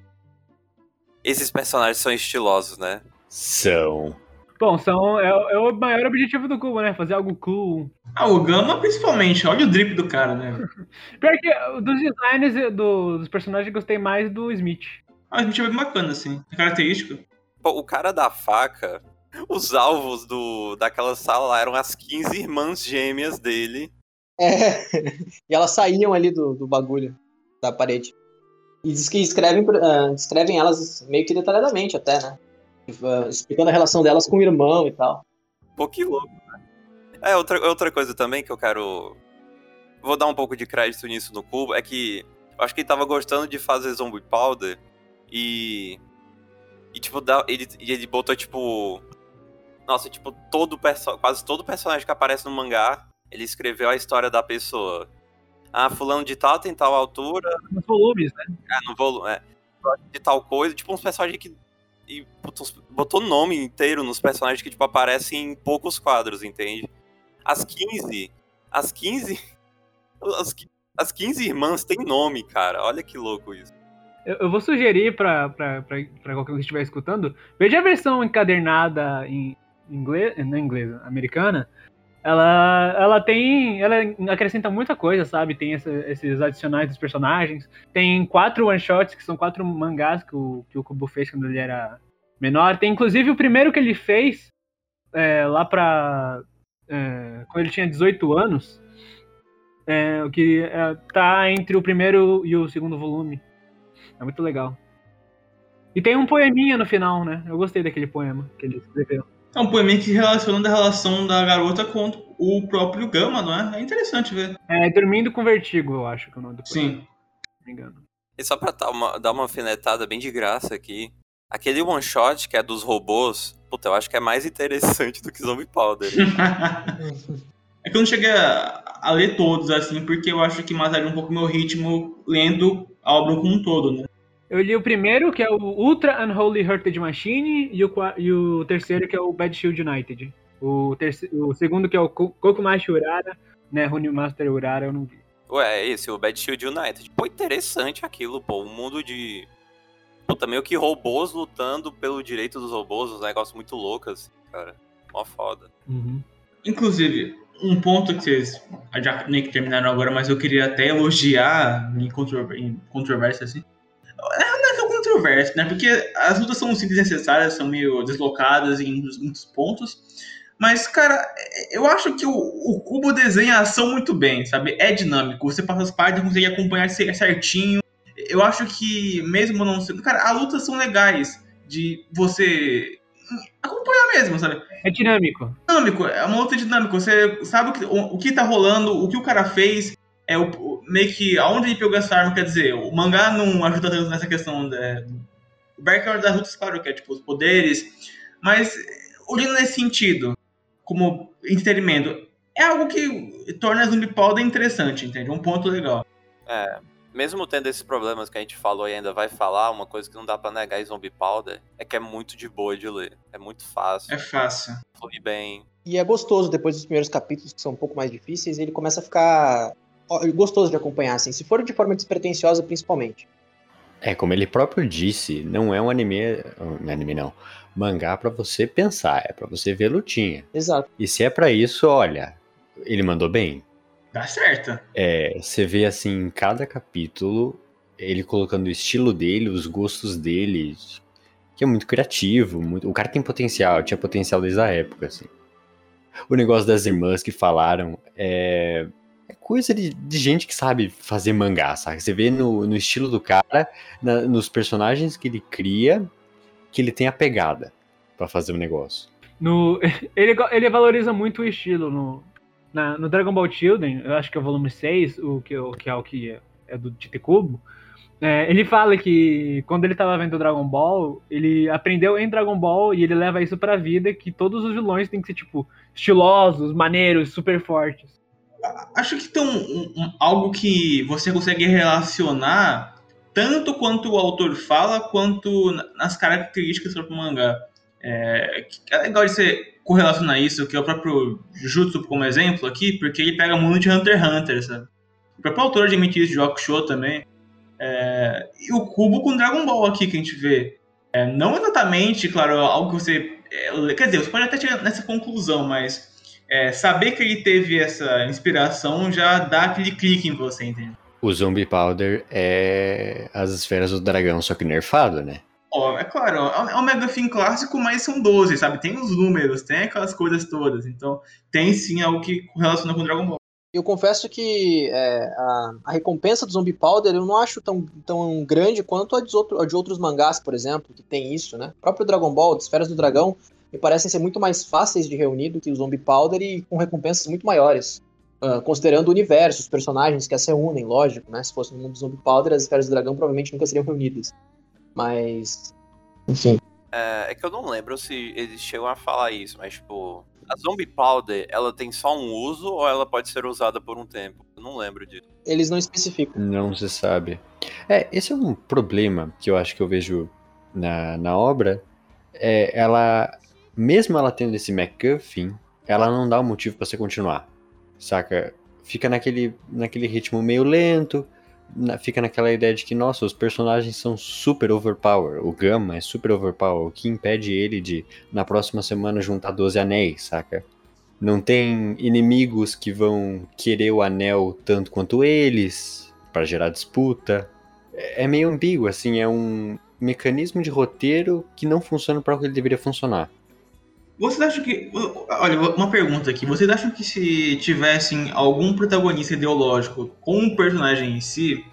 [SPEAKER 3] Esses personagens são estilosos, né?
[SPEAKER 5] São.
[SPEAKER 2] Bom, são, é, é o maior objetivo do Cubo, né? Fazer algo cool.
[SPEAKER 1] Ah, o Gama principalmente. Olha o drip do cara, né? <laughs>
[SPEAKER 2] Pior que uh, dos designs do- dos personagens, eu gostei mais do Smith.
[SPEAKER 1] Ah, o Smith é bem bacana, assim. É característico.
[SPEAKER 3] Pô, o cara da faca, <laughs> os alvos do, daquela sala lá eram as 15 irmãs gêmeas dele.
[SPEAKER 4] É, <laughs> e elas saíam ali do, do bagulho, da parede. E diz que escrevem, ah, descrevem elas meio que detalhadamente até, né? Ah, Explicando a relação delas com o irmão e tal.
[SPEAKER 3] Pô, que louco, né? É, outra, outra coisa também que eu quero. Vou dar um pouco de crédito nisso no Cubo, é que eu acho que ele tava gostando de fazer Zombie Powder e. E, tipo, ele, e ele botou, tipo. Nossa, tipo, todo perso quase todo personagem que aparece no mangá, ele escreveu a história da pessoa. Ah, fulano de tal tem tal altura,
[SPEAKER 2] Nos volumes, né?
[SPEAKER 3] ah, no volume, é. De tal coisa, tipo, uns personagens que. E botou, botou nome inteiro nos personagens que, tipo, aparecem em poucos quadros, entende? As 15. As 15. <laughs> As, as 15 irmãs têm nome, cara. Olha que louco isso.
[SPEAKER 2] Eu, eu vou sugerir pra, pra, pra, pra qualquer um que estiver escutando, veja a versão encadernada em inglês, não em inglês, americana. Ela, ela tem. Ela acrescenta muita coisa, sabe? Tem essa- esses adicionais dos personagens. Tem quatro one-shots, que são quatro mangás que o, que o Kubo fez quando ele era menor. Tem inclusive o primeiro que ele fez é, lá pra. é, quando ele tinha 18 anos. É, o que é, tá entre o primeiro e o segundo volume. É muito legal. E tem um poeminha no final, né? Eu gostei daquele poema que ele escreveu.
[SPEAKER 1] É um poeminha que relaciona a relação da garota com o próprio Gama, não é? É interessante ver.
[SPEAKER 2] É Dormindo com Vertigo, eu acho que é o nome do poema,
[SPEAKER 1] Sim.
[SPEAKER 2] não me engano.
[SPEAKER 3] E só pra dar uma, dar uma alfinetada bem de graça aqui. Aquele one shot que é dos robôs, puta, eu acho que é mais interessante do que Zombie Powder. <laughs>
[SPEAKER 1] É que eu não cheguei a, a ler todos, assim, porque eu acho que mataria um pouco meu ritmo lendo a obra como um todo, né?
[SPEAKER 2] Eu li o primeiro, que é o Ultra Unholy Hurted Machine, e o, e o terceiro, que é o Bad Shield United. O, terce- o segundo, que é o Ko- Kokumashi Urara, né? Runimaster Urara, eu não vi.
[SPEAKER 3] Ué, é esse, o Bad Shield United. Pô, interessante aquilo, pô. Um mundo de. Puta, meio que robôs lutando pelo direito dos robôs, uns negócios muito loucos, assim, cara. Mó foda.
[SPEAKER 1] Inclusive, um ponto que vocês já nem que terminaram agora, mas eu queria até elogiar em controvérsia, assim. Controverso, né? Porque as lutas são simples e necessárias, são meio deslocadas em muitos- pontos. Mas, cara, eu acho que o, o Cubo desenha a ação muito bem, sabe? É dinâmico, você passa as partes e consegue acompanhar cer- certinho. Eu acho que, mesmo não sendo. Cara, as lutas são legais de você acompanhar mesmo, sabe?
[SPEAKER 2] É dinâmico.
[SPEAKER 1] dinâmico, é uma luta dinâmica. Você sabe o que, o, o que tá rolando, o que o cara fez, é o, meio que aonde ele pegou essa arma, quer dizer, o mangá não ajuda tanto nessa questão. né? o background das lutas, claro, que é tipo os poderes, mas olhando nesse sentido, como entretenimento, é algo que torna a Zumbi Powder interessante, entende? Um ponto legal.
[SPEAKER 3] É, mesmo tendo esses problemas que a gente falou e ainda vai falar, uma coisa que não dá pra negar em Zombie Powder é que é muito de boa de ler. É muito fácil.
[SPEAKER 1] É fácil.
[SPEAKER 3] Flui bem.
[SPEAKER 4] E é gostoso, depois dos primeiros capítulos, que são um pouco mais difíceis, ele começa a ficar gostoso de acompanhar, assim, se for de forma despretensiosa, principalmente.
[SPEAKER 5] É, como ele próprio disse, não é um anime. Não é anime não. Mangá pra você pensar, é pra você ver lutinha.
[SPEAKER 4] Exato.
[SPEAKER 5] E se é pra isso, olha, ele mandou bem.
[SPEAKER 1] Dá certo.
[SPEAKER 5] É, você vê assim, em cada capítulo, ele colocando o estilo dele, os gostos dele, que é muito criativo. Muito... O cara tem potencial, tinha potencial desde a época, assim. O negócio das irmãs que falaram é, é coisa de, de gente que sabe fazer mangá, sabe? Você vê no, no estilo do cara, na- nos personagens que ele cria, que ele tem a pegada pra fazer o negócio.
[SPEAKER 2] No, <laughs> ele, ele valoriza muito o estilo no, na- no Dragon Ball Children, eu acho que é o volume 6, o que, o, que é o que é, é do Tite Kubo. É, ele fala que quando ele tava vendo Dragon Ball, ele aprendeu em Dragon Ball e ele leva isso pra vida, que todos os vilões têm que ser, tipo, estilosos, maneiros, super fortes.
[SPEAKER 1] Acho que tem um- um- algo que você consegue relacionar tanto quanto o autor fala, quanto na- nas características do próprio mangá. É, é legal de você correlacionar isso, que é o próprio Jutsu como exemplo aqui, porque ele pega muito de Hunter x Hunter, sabe? O próprio autor admite isso de Show também. É, e o Cubo com Dragon Ball aqui que a gente vê. É, não exatamente, claro, algo que você. é, quer dizer, você pode até chegar nessa conclusão, mas é, saber que ele teve essa inspiração já dá aquele clique em você, entende?
[SPEAKER 5] O Zombie Powder é as esferas do dragão, só que nerfado, né?
[SPEAKER 1] Ó, é claro, é um Mega Fin clássico, mas são 12, sabe? Tem os números, tem aquelas coisas todas. Então, tem sim algo que relaciona com Dragon Ball.
[SPEAKER 4] Eu confesso que é, a, a recompensa do Zombie Powder eu não acho tão, tão grande quanto a de, outro- a de outros mangás, por exemplo, que tem isso, né? O próprio Dragon Ball, de Esferas do Dragão, me parecem ser muito mais fáceis de reunir do que o Zombie Powder e com recompensas muito maiores. Ah, considerando o universo, os personagens que as reúnem, lógico, né? Se fosse no mundo do Zombie Powder, as Esferas do Dragão provavelmente nunca seriam reunidas. Mas. Enfim.
[SPEAKER 3] É, é que eu não lembro se eles chegam a falar isso, mas tipo, a Zombie Powder, ela tem só um uso ou ela pode ser usada por um tempo? Eu não lembro disso.
[SPEAKER 4] Eles não especificam.
[SPEAKER 5] Não se sabe. É, esse é um problema que eu acho que eu vejo na, na obra. É, ela, mesmo ela tendo esse MacGuffin, ela não dá um motivo pra você continuar. Saca? Fica naquele, naquele ritmo meio lento. na- fica naquela ideia de que, nossa, os personagens são super overpower. O Gama é super overpower. O que impede ele de, na próxima semana, juntar 12 anéis, saca? Não tem inimigos que vão querer o anel tanto quanto eles, pra gerar disputa. É é meio ambíguo, assim, é um mecanismo de roteiro que não funciona para o que ele deveria funcionar.
[SPEAKER 1] Vocês acham que. Olha, uma pergunta aqui. Vocês acham que se tivessem algum protagonista ideológico com o personagem em si,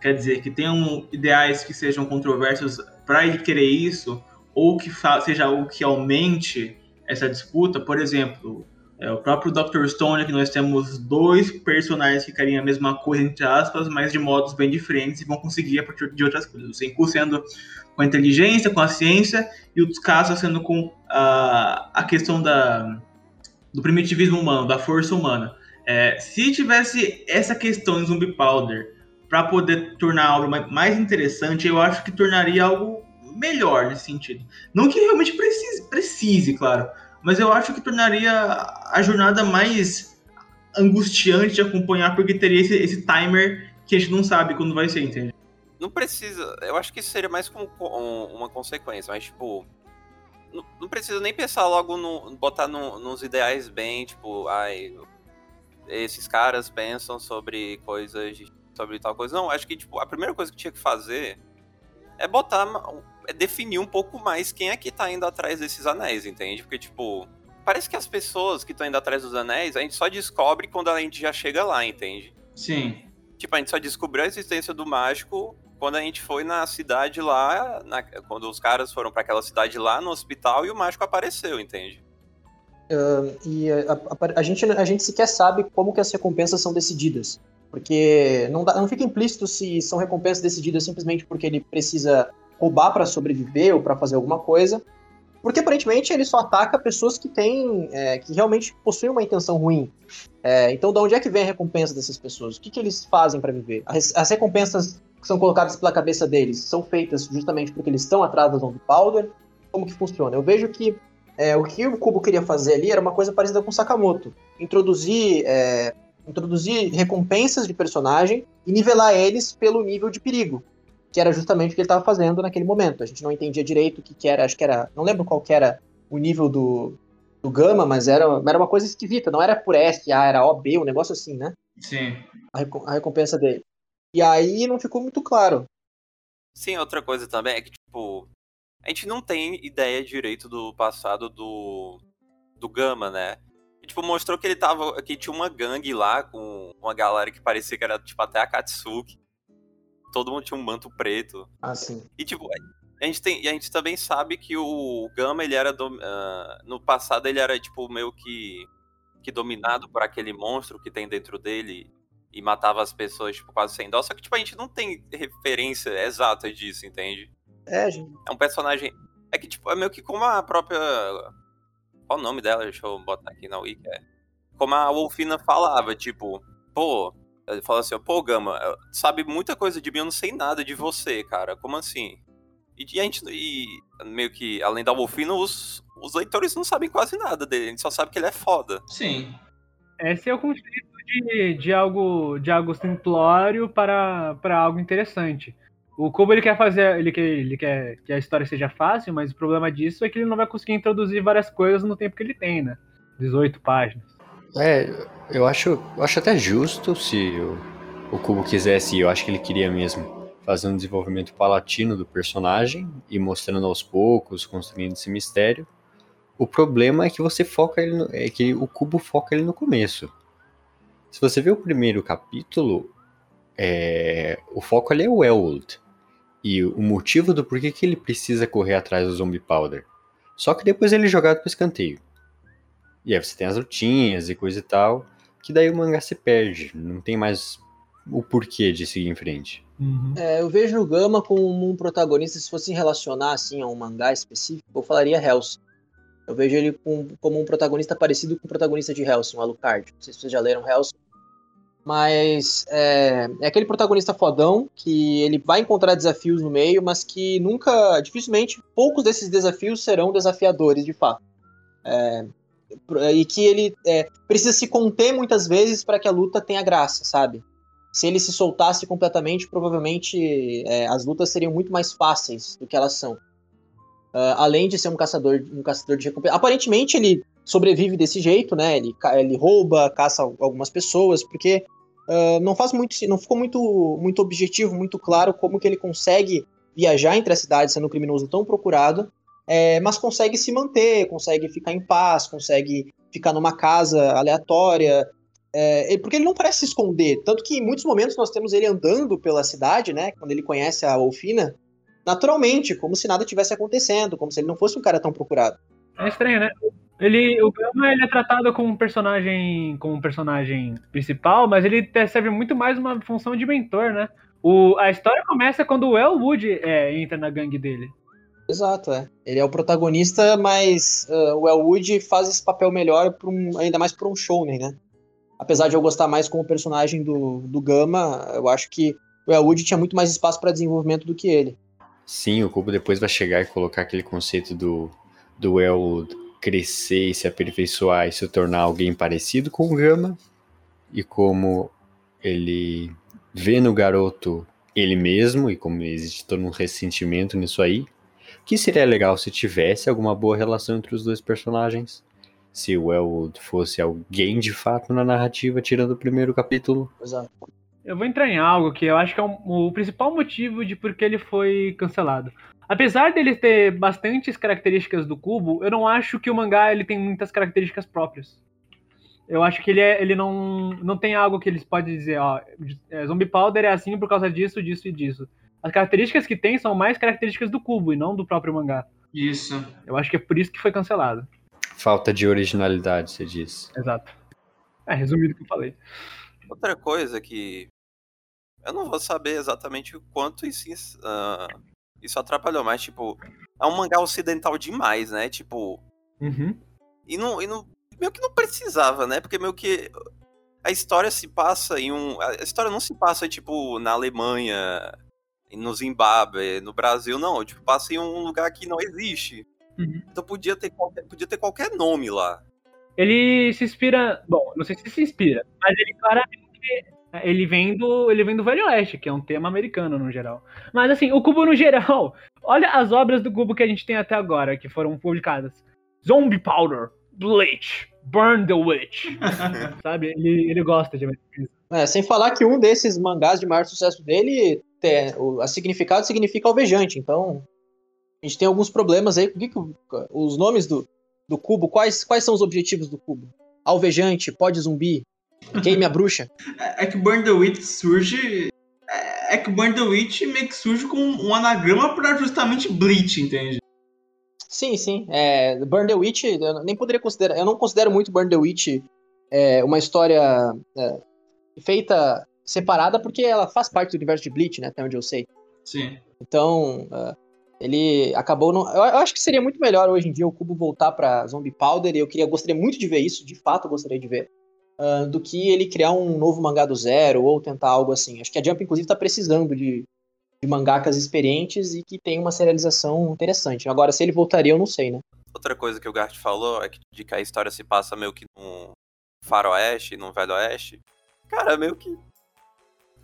[SPEAKER 1] quer dizer, que tenham ideais que sejam controversos para ele querer isso, ou que seja algo que aumente essa disputa? Por exemplo, é, o próprio Dr. Stone, que nós temos dois personagens que querem a mesma coisa, entre aspas, mas de modos bem diferentes e vão conseguir a partir de outras coisas. O Senku sendo com a inteligência, com a ciência, e outros casos sendo com a, a questão da, do primitivismo humano, da força humana. É, se tivesse essa questão em Zumbi Powder para poder tornar a obra ma- mais interessante, eu acho que tornaria algo melhor nesse sentido. Não que realmente precise, precise, claro, mas eu acho que tornaria a jornada mais angustiante de acompanhar, porque teria esse, esse timer que a gente não sabe quando vai ser, entende?
[SPEAKER 3] Não precisa. Eu acho que isso seria mais como co- um- uma consequência, mas tipo. Não, não precisa nem pensar logo no. botar no- nos ideais bem, tipo, ai. Esses caras pensam sobre coisas. sobre tal coisa. Não, acho que, tipo, a primeira coisa que tinha que fazer é botar. É definir um pouco mais quem é que tá indo atrás desses anéis, entende? Porque, tipo. Parece que as pessoas que estão indo atrás dos anéis, a gente só descobre quando a gente já chega lá, entende?
[SPEAKER 1] Sim.
[SPEAKER 3] Tipo, a gente só descobriu a existência do mágico quando a gente foi na cidade lá, na- quando os caras foram pra aquela cidade lá no hospital e o mágico apareceu, entende?
[SPEAKER 4] E a, a- a gente, a gente sequer sabe como que as recompensas são decididas. Porque não, dá- não fica implícito se são recompensas decididas simplesmente porque ele precisa roubar para sobreviver ou para fazer alguma coisa, Porque aparentemente ele só ataca pessoas que têm. É, que realmente possuem uma intenção ruim. É, então, de onde é que vem a recompensa dessas pessoas? O que, que eles fazem para viver? As, as, recompensas que são colocadas pela cabeça deles são feitas justamente porque eles estão atrás da Zombie Powder? Como que funciona? Eu vejo que é, o que o Kubo queria fazer ali era uma coisa parecida com Sakamoto. Introduzir, é, introduzir recompensas de personagem e nivelar eles pelo nível de perigo que era justamente o que ele estava fazendo naquele momento. A gente não entendia direito o que, que era, acho que era, não lembro qual que era o nível do, do gama, mas era, era uma coisa esquisita, não era por S, A, era OB, um negócio assim, né?
[SPEAKER 1] Sim.
[SPEAKER 4] A, a recompensa dele. E aí não ficou muito claro.
[SPEAKER 3] Sim, outra coisa também é que, tipo, a gente não tem ideia direito do passado do, do Gama, né? E, tipo, mostrou que ele tava. que tinha uma gangue lá com uma galera que parecia que era, tipo, até a Katsuki todo mundo tinha um manto preto.
[SPEAKER 4] Ah, sim.
[SPEAKER 3] E tipo, a gente, tem, a gente também sabe que o Gama, ele era. Do, uh, no passado, ele era, tipo, meio que, que dominado por aquele monstro que tem dentro dele e matava as pessoas, tipo, quase sem dó. Só que, tipo, a gente não tem referência exata disso, entende?
[SPEAKER 4] É, gente.
[SPEAKER 3] É um personagem. É que, tipo, é meio que como a própria. Qual o nome dela? Deixa eu botar aqui na Wiki. É. Como a Wolfina falava, tipo, pô, ele fala assim, pô, Gama, sabe muita coisa de mim, eu não sei nada de você, cara. Como assim? E, e a gente, e, meio que, além da Wolfina, os, os leitores não sabem quase nada dele, a gente só sabe que ele é foda.
[SPEAKER 1] Sim.
[SPEAKER 2] Esse é o conceito de, de, algo, de algo simplório para, para algo interessante. O Kubo ele quer fazer, ele quer, ele quer que a história seja fácil, mas o problema disso é que ele não vai conseguir introduzir várias coisas no tempo que ele tem, né? 18 páginas.
[SPEAKER 5] É, eu acho, eu acho até justo se o, o Kubo quisesse, eu acho que ele queria mesmo fazer um desenvolvimento palatino do personagem e mostrando aos poucos, construindo esse mistério. O problema é que você foca ele no, é que o Kubo foca ele no começo. Se você vê o primeiro capítulo, é, o foco ali é o Elwood. E o motivo do porquê que ele precisa correr atrás do Zombie Powder. Só que depois ele é jogado para escanteio. E aí você tem as lutinhas e coisa e tal, que daí o mangá se perde, não tem mais o porquê de seguir em frente.
[SPEAKER 4] Uhum. É, eu vejo o Gama como um protagonista, se fosse relacionar assim a um mangá específico, eu falaria Hellsing. Eu vejo ele com, como um protagonista parecido com o protagonista de Hellsing, o Alucard. Não sei se vocês já leram Hellsing. Mas é, é, aquele protagonista fodão que ele vai encontrar desafios no meio, mas que nunca, dificilmente, poucos desses desafios serão desafiadores de fato. É, e que ele é, precisa se conter muitas vezes para que a luta tenha graça, sabe? Se ele se soltasse completamente, provavelmente é, as lutas seriam muito mais fáceis do que elas são. Uh, além de ser um caçador, um caçador de recompensa. Aparentemente ele sobrevive desse jeito, né? Ele, ele rouba, caça algumas pessoas, porque uh, não faz muito, não ficou muito, muito objetivo, muito claro como que ele consegue viajar entre as cidades sendo um criminoso tão procurado é, mas consegue se manter, consegue ficar em paz, consegue ficar numa casa aleatória, é, porque ele não parece se esconder. Tanto que em muitos momentos nós temos ele andando pela cidade, né? Quando ele conhece a Wolfina, naturalmente, como se nada tivesse acontecendo, como se ele não fosse um cara tão procurado.
[SPEAKER 2] É estranho, né? Ele, o Gama ele é tratado como um personagem, como um personagem principal, mas ele serve muito mais uma função de mentor, né? O, a história começa quando o Elwood é, entra na gangue dele.
[SPEAKER 4] Exato, é. Ele é o protagonista, mas uh, o Elwood faz esse papel melhor, um, ainda mais por um shounen, né? Apesar de eu gostar mais como personagem do, do Gama, eu acho que o Elwood tinha muito mais espaço para desenvolvimento do que ele.
[SPEAKER 5] Sim, o Kubo depois vai chegar e colocar aquele conceito do, do Elwood crescer e se aperfeiçoar e se tornar alguém parecido com o Gama, e como ele vê no garoto ele mesmo, e como existe todo um ressentimento nisso aí, que seria legal se tivesse alguma boa relação entre os dois personagens. Se o Elwood fosse alguém de fato na narrativa, tirando o primeiro capítulo.
[SPEAKER 4] Exato.
[SPEAKER 2] Eu vou entrar em algo que eu acho que é um, o principal motivo de por que ele foi cancelado. Apesar dele ter bastantes características do Cubo, eu não acho que o mangá ele tem muitas características próprias. Eu acho que ele, é, ele não, não tem algo que eles podem dizer, ó, é, Zombie Powder é assim por causa disso, disso e disso as características que tem são mais características do cubo e não do próprio mangá.
[SPEAKER 1] Isso.
[SPEAKER 2] Eu acho que é por isso que foi cancelado.
[SPEAKER 5] Falta de originalidade, você diz.
[SPEAKER 2] Exato. É, resumido o que eu falei.
[SPEAKER 3] Outra coisa que eu não vou saber exatamente o quanto isso, uh, Isso atrapalhou, mas, tipo, é um mangá ocidental demais, né? Tipo.
[SPEAKER 2] Uhum.
[SPEAKER 3] E não, e não. Meio que não precisava, né? Porque meio que. A história se passa em um. A história não se passa, tipo, na Alemanha, no Zimbábue, no Brasil, não. Tipo, passa em um lugar que não existe.
[SPEAKER 2] Uhum.
[SPEAKER 3] Então podia ter, qualquer, podia ter qualquer nome lá.
[SPEAKER 2] Ele se inspira. Bom, não sei se se inspira, mas ele claramente. Ele vem do. Ele vem do Velho Oeste, que é um tema americano no geral. Mas assim, o Cubo no <laughs> geral. Olha as obras do Cubo que a gente tem até agora, que foram publicadas. Zombie Powder, Bleach, Burn the Witch. <laughs> Sabe? Ele, ele gosta de
[SPEAKER 4] É, sem falar que um desses mangás de maior sucesso dele, o a significado significa alvejante. Então, a gente tem alguns problemas aí. O que que os nomes do, do cubo, quais, quais são os objetivos do cubo? Alvejante, pode zumbi, queime a bruxa. <laughs>
[SPEAKER 1] É é que Burn the Witch surge. É é que Burn the Witch meio que surge com um anagrama pra justamente Bleach, entende?
[SPEAKER 4] Sim, sim. É, Burn the Witch, eu nem poderia considerar. Eu não considero muito Burn the Witch é, uma história é, feita separada, porque ela faz parte do universo de Bleach, né? Até onde eu sei.
[SPEAKER 1] Sim.
[SPEAKER 4] Então, é, ele acabou. Não, eu, eu acho que seria muito melhor hoje em dia o Cubo voltar pra Zombie Powder. E eu queria, gostaria muito de ver isso, de fato, eu gostaria de ver. ah, do que ele criar um novo mangá do zero ou tentar algo assim. Acho que a Jump, inclusive, tá precisando de, de mangakas experientes e que tem uma serialização interessante. Agora, se ele voltaria, eu não sei, né?
[SPEAKER 3] Outra coisa que o Gart falou é que, de que a história se passa meio que num faroeste, num velho oeste. Cara, meio que.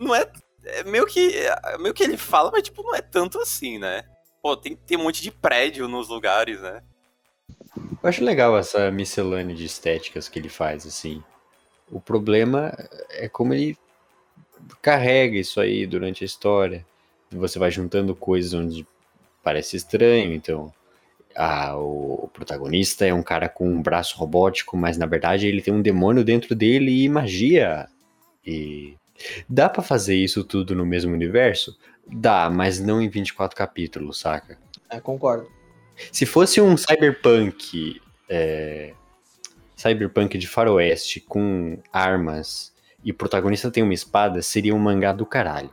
[SPEAKER 3] Não é. é meio que. é meio que ele fala, mas tipo, não é tanto assim, né? Pô, tem, tem um monte de prédio nos lugares, né?
[SPEAKER 5] Eu acho legal essa miscelânea de estéticas que ele faz, assim. O problema é como ele carrega isso aí durante a história. Você vai juntando coisas onde parece estranho, então. Ah, o protagonista é um cara com um braço robótico, mas na verdade ele tem um demônio dentro dele e magia. E dá pra fazer isso tudo no mesmo universo? Dá, mas não em 24 capítulos, saca?
[SPEAKER 4] É, concordo.
[SPEAKER 5] Se fosse um cyberpunk, é, cyberpunk de faroeste com armas e o protagonista tem uma espada, seria um mangá do caralho.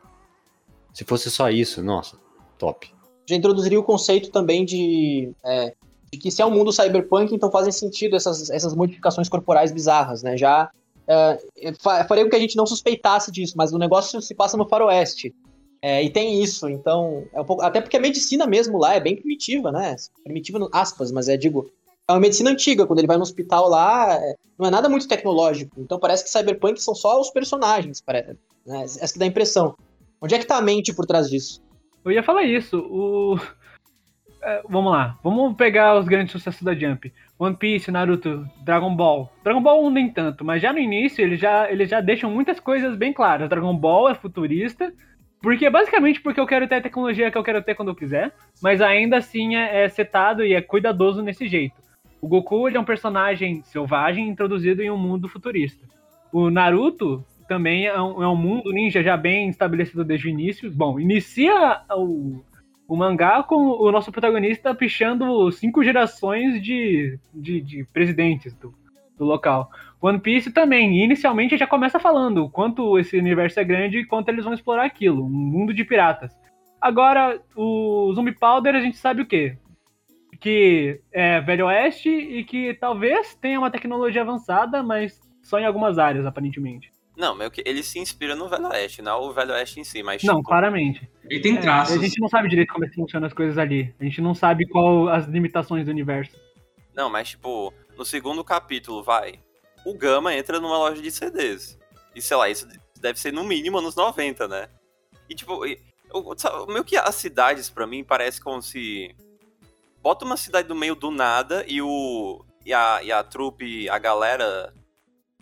[SPEAKER 5] Se fosse só isso, nossa, top.
[SPEAKER 4] já introduziria o conceito também de, é, de que se é um mundo cyberpunk, então fazem sentido essas, essas modificações corporais bizarras, né? Já é, fa- faria com que a gente não suspeitasse disso, mas o negócio se passa no faroeste. É, e tem isso, então, é um pouco, até porque a medicina mesmo lá é bem primitiva, né? Primitiva, aspas, mas é, digo, é uma medicina antiga, quando ele vai no hospital lá, é, não é nada muito tecnológico. Então parece que cyberpunk são só os personagens, parece, né? Essa que dá a impressão. Onde é que tá a mente por trás disso?
[SPEAKER 2] Eu ia falar isso. O... é, vamos lá. Vamos pegar os grandes sucessos da Jump. One Piece, Naruto, Dragon Ball. Dragon Ball nem tanto, mas já no início eles já, eles já deixam muitas coisas bem claras. Dragon Ball é futurista. Porque basicamente porque eu quero ter a tecnologia que eu quero ter quando eu quiser. Mas ainda assim é, é setado e é cuidadoso nesse jeito. O Goku ele é um personagem selvagem introduzido em um mundo futurista. O Naruto também é um, é um mundo ninja já bem estabelecido desde o início. Bom, inicia o, o mangá com o nosso protagonista pichando cinco gerações de, de, de presidentes do, do local. One Piece também, inicialmente já começa falando o quanto esse universo é grande e quanto eles vão explorar aquilo, um mundo de piratas. Agora, o Zombie Powder a gente sabe o quê? Que é Velho Oeste e que talvez tenha uma tecnologia avançada, mas só em algumas áreas, aparentemente.
[SPEAKER 3] Não, meio que ele se inspira no Velho Oeste, não o Velho Oeste em si, mas
[SPEAKER 2] Não,
[SPEAKER 3] tipo,
[SPEAKER 2] claramente.
[SPEAKER 1] Ele tem
[SPEAKER 2] É,
[SPEAKER 1] traços.
[SPEAKER 2] a gente não sabe direito como é que funcionam as coisas ali. A gente não sabe qual as limitações do universo.
[SPEAKER 3] Não, mas tipo, no segundo capítulo, vai. O Gama entra numa loja de CDs. E sei lá, isso deve ser no mínimo anos 90, né? E tipo, eu- sabe, meio que as cidades pra mim parece como se. Bota uma cidade no meio do nada e o. E a, e a trupe, a galera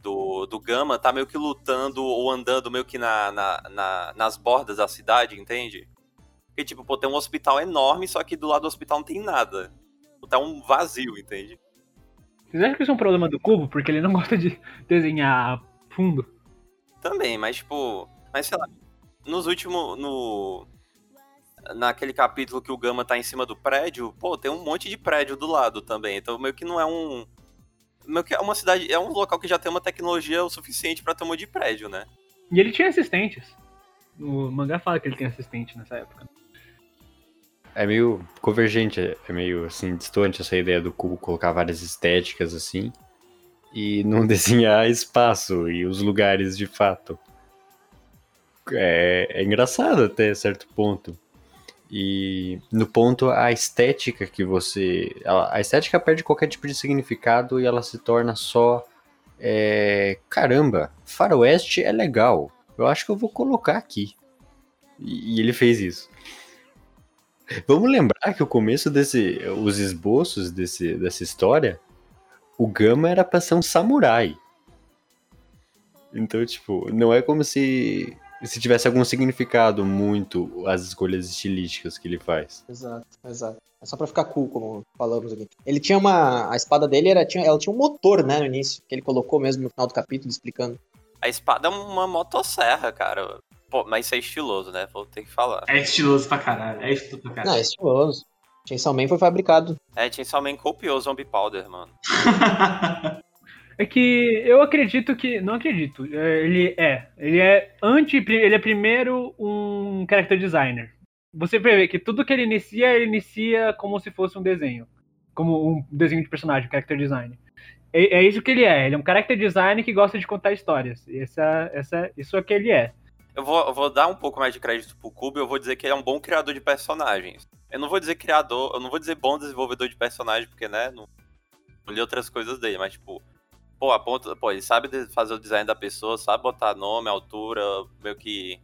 [SPEAKER 3] do, do Gama tá meio que lutando ou andando meio que na, na, na- nas bordas da cidade, entende? Porque, tipo, pô, tem um hospital enorme, só que do lado do hospital não tem nada. Tá um vazio, entende?
[SPEAKER 2] Vocês acham que isso é um problema do Cubo? Porque ele não <laughs> gosta de desenhar fundo?
[SPEAKER 3] Também, mas tipo. Mas sei lá. Nos últimos. No. Naquele capítulo que o Gama tá em cima do prédio, pô, tem um monte de prédio do lado também. Então meio que não é um. Meio que é uma cidade. É um local que já tem uma tecnologia o suficiente um monte de prédio, né?
[SPEAKER 2] E ele tinha assistentes. O mangá fala que ele tem assistente nessa época.
[SPEAKER 5] é meio convergente, é meio assim, distante essa ideia do cubo colocar várias estéticas assim e <laughs> não desenhar espaço e os lugares de fato. É, é engraçado até certo ponto. E no ponto, a estética que você. A, a estética perde qualquer tipo de significado e ela se torna só. É, caramba, Faroeste é legal. Eu acho que eu vou colocar aqui. E, e ele fez isso. Vamos lembrar que o começo desse. Os esboços desse, dessa história. O Gama era pra ser um samurai. Então, tipo, não é como se se tivesse algum significado muito as escolhas estilísticas que ele faz.
[SPEAKER 4] Exato, exato. É só pra ficar cool, como falamos aqui. Ele tinha uma. A espada dele era, tinha, ela tinha um motor, né, no início, que ele colocou mesmo no final do capítulo, explicando.
[SPEAKER 3] A espada é uma motosserra, cara. Pô, mas isso é estiloso, né? Vou ter que falar.
[SPEAKER 1] É estiloso pra caralho. É estiloso pra caralho.
[SPEAKER 4] Não, é estiloso. Chainsaw Man foi fabricado.
[SPEAKER 3] É, Chainsaw Man copiou Zombie Powder, mano. <laughs>
[SPEAKER 2] É que eu acredito que. Não acredito. é, Ele é. Ele é anti. Ele é primeiro um character designer. Você vê que tudo que ele inicia, ele inicia como se fosse um desenho. Como um desenho de personagem, character design. É, é isso que ele é. Ele é um character design que gosta de contar histórias. Essa, essa, isso é que ele é.
[SPEAKER 3] Eu vou, eu vou dar um pouco mais de crédito pro Kubo, eu vou dizer que ele é um bom criador de personagens. Eu não vou dizer criador, eu não vou dizer bom desenvolvedor de personagem, porque, né, não, não li outras coisas dele, mas, tipo, pô, a ponta, pô, ele sabe fazer o design da pessoa, sabe botar nome, altura, meio que.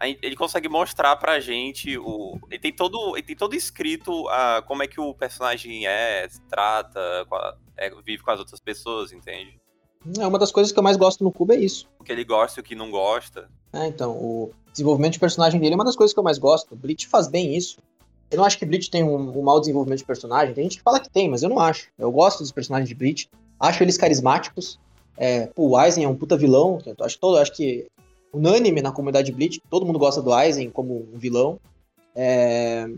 [SPEAKER 3] Ele consegue mostrar pra gente o. Ele tem todo, ele tem todo escrito a, como é que o personagem é, se trata, é, vive com as outras pessoas, entende?
[SPEAKER 4] É uma das coisas que eu mais gosto no Cubo é isso.
[SPEAKER 3] O que ele gosta e o que não gosta.
[SPEAKER 4] É, então, o desenvolvimento de personagem dele é uma das coisas que eu mais gosto. O Bleach faz bem isso. Eu não acho que Bleach tem um, um mau desenvolvimento de personagem. Tem gente que fala que tem, mas eu não acho. Eu gosto dos personagens de Bleach. Acho eles carismáticos. É, o Aizen é um puta vilão. Acho, todo, acho que unânime na comunidade Bleach. Todo mundo gosta do Aizen como um vilão. É,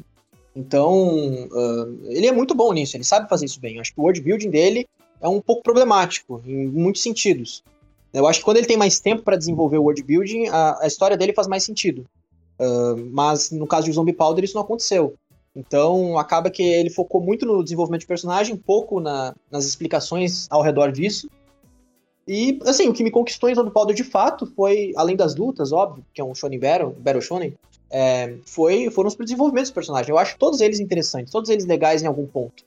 [SPEAKER 4] então, ah, ele é muito bom nisso. Ele sabe fazer isso bem. Eu acho que o world building dele é um pouco problemático em muitos sentidos. Eu acho que quando ele tem mais tempo para desenvolver o world building, a, a história dele faz mais sentido. Ah, mas no caso de Zombie Powder, isso não aconteceu. Então acaba que ele focou muito no desenvolvimento de personagem, pouco na- nas explicações ao redor disso. E, assim, o que me conquistou em Zombie Powder de fato foi, além das lutas, óbvio, que é um Shonen Battle, Battle Shonen, é, foi, foram os desenvolvimentos dos personagens. Eu acho todos eles interessantes, todos eles legais em algum ponto.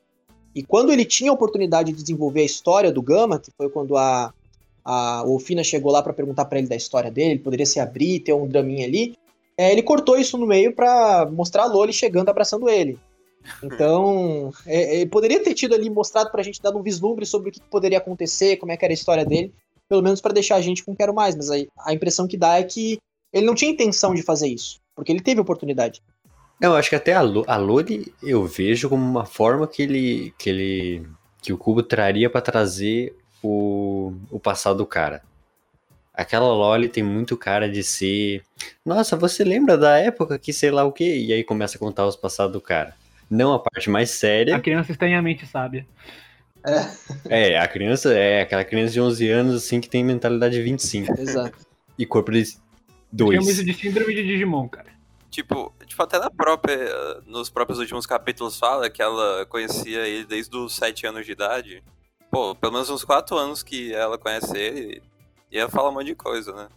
[SPEAKER 4] E quando ele tinha a oportunidade de desenvolver a história do Gama, que foi quando a, a Ofina chegou lá pra perguntar pra ele da história dele, ele poderia se abrir, ter um draminha ali. É, ele cortou isso no meio pra mostrar a Loli chegando abraçando ele. Então, é, ele poderia ter tido ali mostrado pra gente, dado um vislumbre sobre o que poderia acontecer, como é que era a história dele, pelo menos pra deixar a gente com quero mais. Mas aí, a impressão que dá é que ele não tinha intenção de fazer isso, porque ele teve oportunidade.
[SPEAKER 5] Eu acho que até a, a Loli eu vejo como uma forma que ele. que ele. que o Cubo traria pra trazer o, o passado do cara. Aquela Loli tem muito cara de ser. Nossa, você lembra da época que sei lá o quê? E aí começa a contar os passados do cara. Não a parte mais
[SPEAKER 2] A
[SPEAKER 5] séria.
[SPEAKER 2] criança estranhamente sábia.
[SPEAKER 5] É, a criança é aquela criança de 11 anos assim que tem mentalidade de 25 <laughs>
[SPEAKER 4] Exato.
[SPEAKER 5] e corpo de
[SPEAKER 2] Chama
[SPEAKER 5] 2.
[SPEAKER 2] isso de síndrome de Digimon, cara.
[SPEAKER 3] Tipo, tipo, até na própria, nos próprios últimos capítulos fala que ela conhecia ele desde os 7 anos de idade. Pô, pelo menos uns 4 anos que ela conhece ele. E ela fala um monte de coisa, né?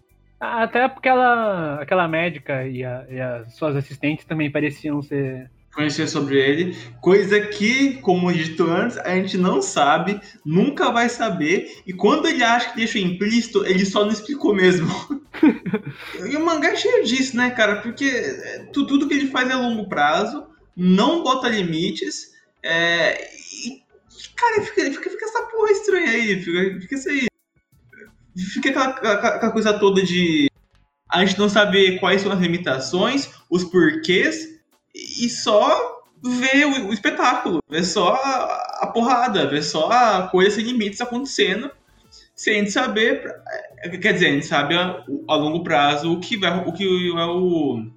[SPEAKER 2] Até porque ela, aquela médica e, a- e as suas assistentes também pareciam ser.
[SPEAKER 1] Conhecer sobre ele, coisa que, como dito antes, a gente não sabe, nunca vai saber, e quando ele acha que deixou implícito, ele só não explicou mesmo. <laughs> e o mangá é cheio disso, né, cara? Porque é, tu- tudo que ele faz é a longo prazo, não bota limites, é, e, cara, fica, fica, fica essa porra estranha aí, fica, fica isso aí. Fica aquela, aquela- coisa toda de a gente não saber quais são as limitações, os porquês, e só ver o, o espetáculo, ver só a, a porrada, ver só a coisa sem limites acontecendo, sem a gente saber, é, quer dizer, a gente sabe a, a longo prazo o que vai, o que é o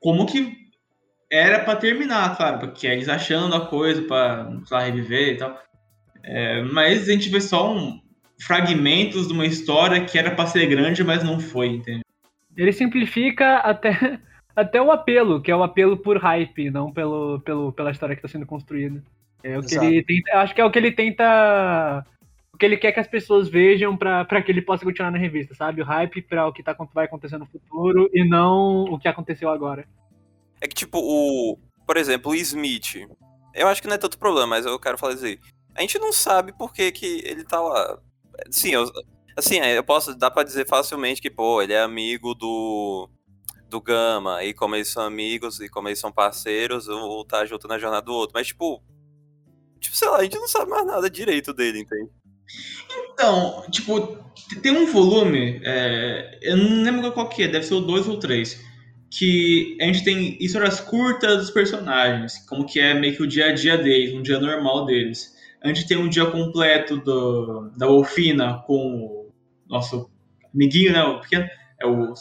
[SPEAKER 1] como que era pra terminar, claro, porque eles achando a coisa lá, reviver e tal. É, mas a gente vê só um fragmentos de uma história que era pra ser grande, mas não foi, entendeu?
[SPEAKER 2] Ele simplifica até, <laughs> até o apelo, que é o apelo por hype, não pelo, pelo, pela história que está sendo construída. É o que
[SPEAKER 4] Exato.
[SPEAKER 2] ele tenta, acho que é o que ele tenta, o que ele quer que as pessoas vejam pra pra que ele possa continuar na revista, sabe? O hype pra o que tá, vai acontecer no futuro e não o que aconteceu agora.
[SPEAKER 3] É que, tipo, o. Por exemplo, o Smith. Eu acho que não é tanto problema, mas eu quero falar assim. A gente não sabe por que, que ele tá lá. Sim, eu, assim, eu posso. Dá pra dizer facilmente que, pô, ele é amigo do. Do Gama, e como eles são amigos, e como eles são parceiros, um tá junto na jornada do outro. Mas, tipo. Tipo, sei lá, a gente não sabe mais nada direito dele, entende?
[SPEAKER 1] Então, tipo, tem um volume, é, eu não lembro qual que é, deve ser o 2 ou 3, que a gente tem histórias curtas dos personagens, como que é meio que o dia a dia deles, um dia normal deles. A gente tem um dia completo do, da Wolfina com o nosso amiguinho, né, o pequeno, é o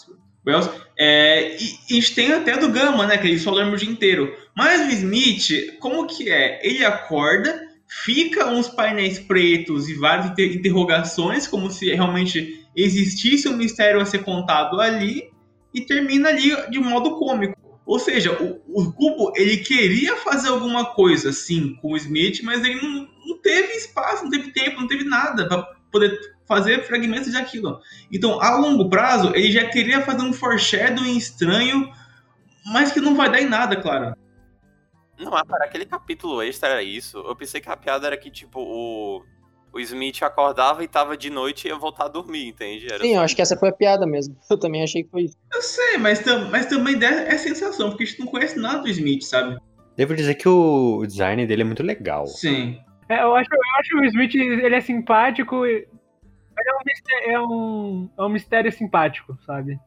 [SPEAKER 1] Wells, é, e, e a gente tem até do Gama, né, que ele só lembra o dia inteiro. Mas o Smith, como que é? Ele acorda, fica uns painéis pretos e várias inter- interrogações, como se realmente existisse um mistério a ser contado ali, e termina ali de modo cômico. Ou seja, o, o Cubo, ele queria fazer alguma coisa, sim, com o Smith, mas ele não, não teve espaço, não teve tempo, não teve nada para poder fazer fragmentos daquilo. Então, a longo prazo, ele já queria fazer um foreshadowing estranho, mas que não vai dar em nada, claro.
[SPEAKER 3] Não, ah, cara, aquele capítulo extra era isso. Eu pensei que a piada era que, tipo, o. O Smith acordava e tava de noite e ia voltar a dormir, entende? Era
[SPEAKER 4] Sim, eu acho que essa foi a piada mesmo. <laughs> Eu também achei que foi isso.
[SPEAKER 1] Eu sei, mas, tam- mas também é sensação, porque a gente não conhece nada do Smith, sabe?
[SPEAKER 5] Devo dizer que o design dele é muito legal.
[SPEAKER 1] Sim.
[SPEAKER 2] É, eu, acho, eu acho o Smith, ele é simpático, ele é um, mistério, é um, é um mistério simpático, sabe?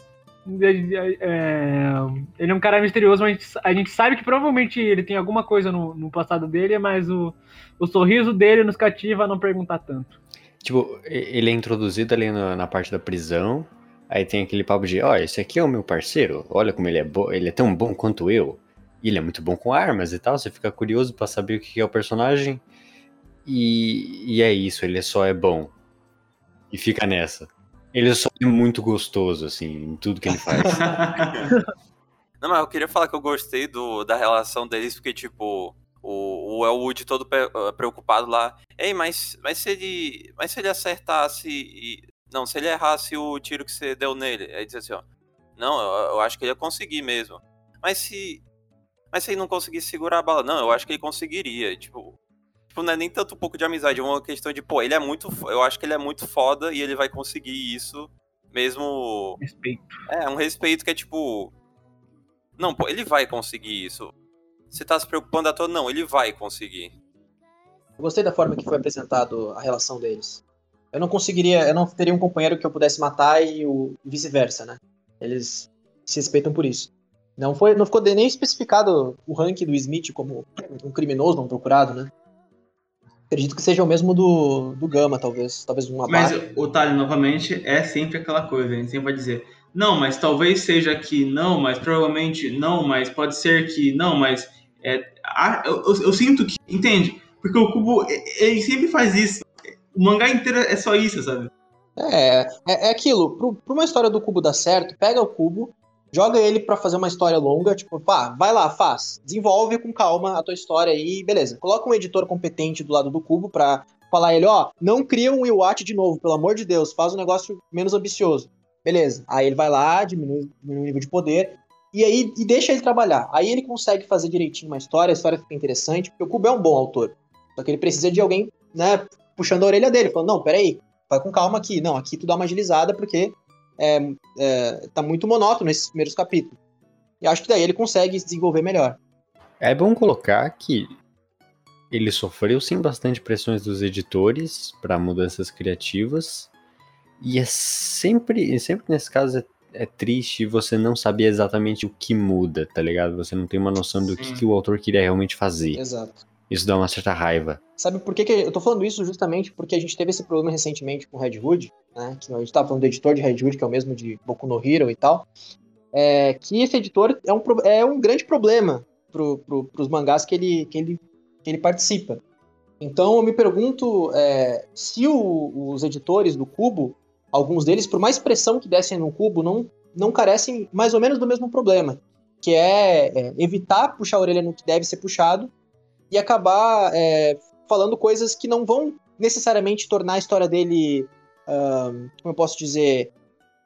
[SPEAKER 2] Ele é, ele é um cara misterioso, mas a gente, a gente sabe que provavelmente ele tem alguma coisa no, no passado dele, mas o, o sorriso dele nos cativa a não perguntar tanto.
[SPEAKER 5] Tipo, ele é introduzido ali na, na parte da prisão. Aí tem aquele papo de, ó, esse aqui é o meu parceiro. Olha como ele é bom, ele é tão bom quanto eu. E ele é muito bom com armas e tal. Você fica curioso pra saber o que é o personagem. E, e é isso, ele só é bom. E fica nessa. Ele só é muito gostoso, assim, em tudo que ele faz. <laughs>
[SPEAKER 3] Não, mas eu queria falar que eu gostei do, da relação deles, porque, tipo, o, o Elwood todo eh, preocupado lá. Ei, mas, mas se ele. Mas se ele acertasse. e- não, se ele errasse o tiro que você deu nele. Aí diz assim, ó. Não, eu, eu acho que ele ia conseguir mesmo. Mas se. Mas se ele não conseguisse segurar a bala, não, eu acho que ele conseguiria. Tipo. Tipo, não é nem tanto um pouco de amizade, é uma questão de, pô, ele é muito. Eu acho que ele é muito foda e ele vai conseguir isso mesmo.
[SPEAKER 2] Respeito.
[SPEAKER 3] É, um respeito que é tipo. Não, pô, ele vai conseguir isso. Você tá se preocupando à toa? Não, ele vai conseguir.
[SPEAKER 4] Eu gostei da forma que foi apresentado a relação deles. Eu não conseguiria, eu não teria um companheiro que eu pudesse matar e o vice-versa, né? Eles se respeitam por isso. Não foi, não ficou nem especificado o ranking do Smith como um criminoso não procurado, né? Acredito que seja o mesmo do, do Gama, talvez. Talvez um
[SPEAKER 1] Mas
[SPEAKER 4] abaixo.
[SPEAKER 1] o Thales, novamente, é sempre aquela coisa, a gente sempre vai dizer, não, mas talvez seja que não, mas provavelmente não, mas pode ser que não, mas é, eu, eu- eu sinto que, entende? Porque o Cubo, ele sempre faz isso. O mangá inteiro é só isso, sabe?
[SPEAKER 4] É, é, é aquilo. Pra uma história do cubo dar certo, pega o cubo, joga ele pra fazer uma história longa, tipo, pá, vai lá, faz. Desenvolve com calma a tua história aí, beleza. Coloca um editor competente do lado do cubo pra falar a ele, ó, não cria um Iwatch de novo, pelo amor de Deus, faz um negócio menos ambicioso. Beleza. Aí ele vai lá, diminui, diminui o nível de poder, e aí e deixa ele trabalhar. Aí ele consegue fazer direitinho uma história, a história fica interessante, porque o Cubo é um bom autor. Só que ele precisa de alguém, né, puxando a orelha dele, falando, não, peraí, vai com calma aqui. Não, aqui tu dá uma agilizada, porque é, é, tá muito monótono esses primeiros capítulos. E acho que daí ele consegue se desenvolver melhor.
[SPEAKER 5] É bom colocar que ele sofreu sim bastante pressões dos editores para mudanças criativas. E é sempre, sempre nesse caso é, é triste você não saber exatamente o que muda, tá ligado? Você não tem uma noção do que, que o autor queria realmente fazer.
[SPEAKER 4] Exato.
[SPEAKER 5] Isso dá uma certa raiva.
[SPEAKER 4] Sabe por que, que eu tô falando isso justamente porque a gente teve esse problema recentemente com o Red Hood, né? Que a gente tava falando do editor de Red Hood, que é o mesmo de Boku no Hero e tal. É, que esse editor é um, é um grande problema pro, pro, pros mangás que ele, que, ele, que ele participa. Então eu me pergunto é, se o- os editores do Cubo, alguns deles, por mais pressão que dessem no Cubo, não, não carecem mais ou menos do mesmo problema. que é, é, evitar puxar a orelha no que deve ser puxado e acabar é, falando coisas que não vão necessariamente tornar a história dele, como eu posso dizer,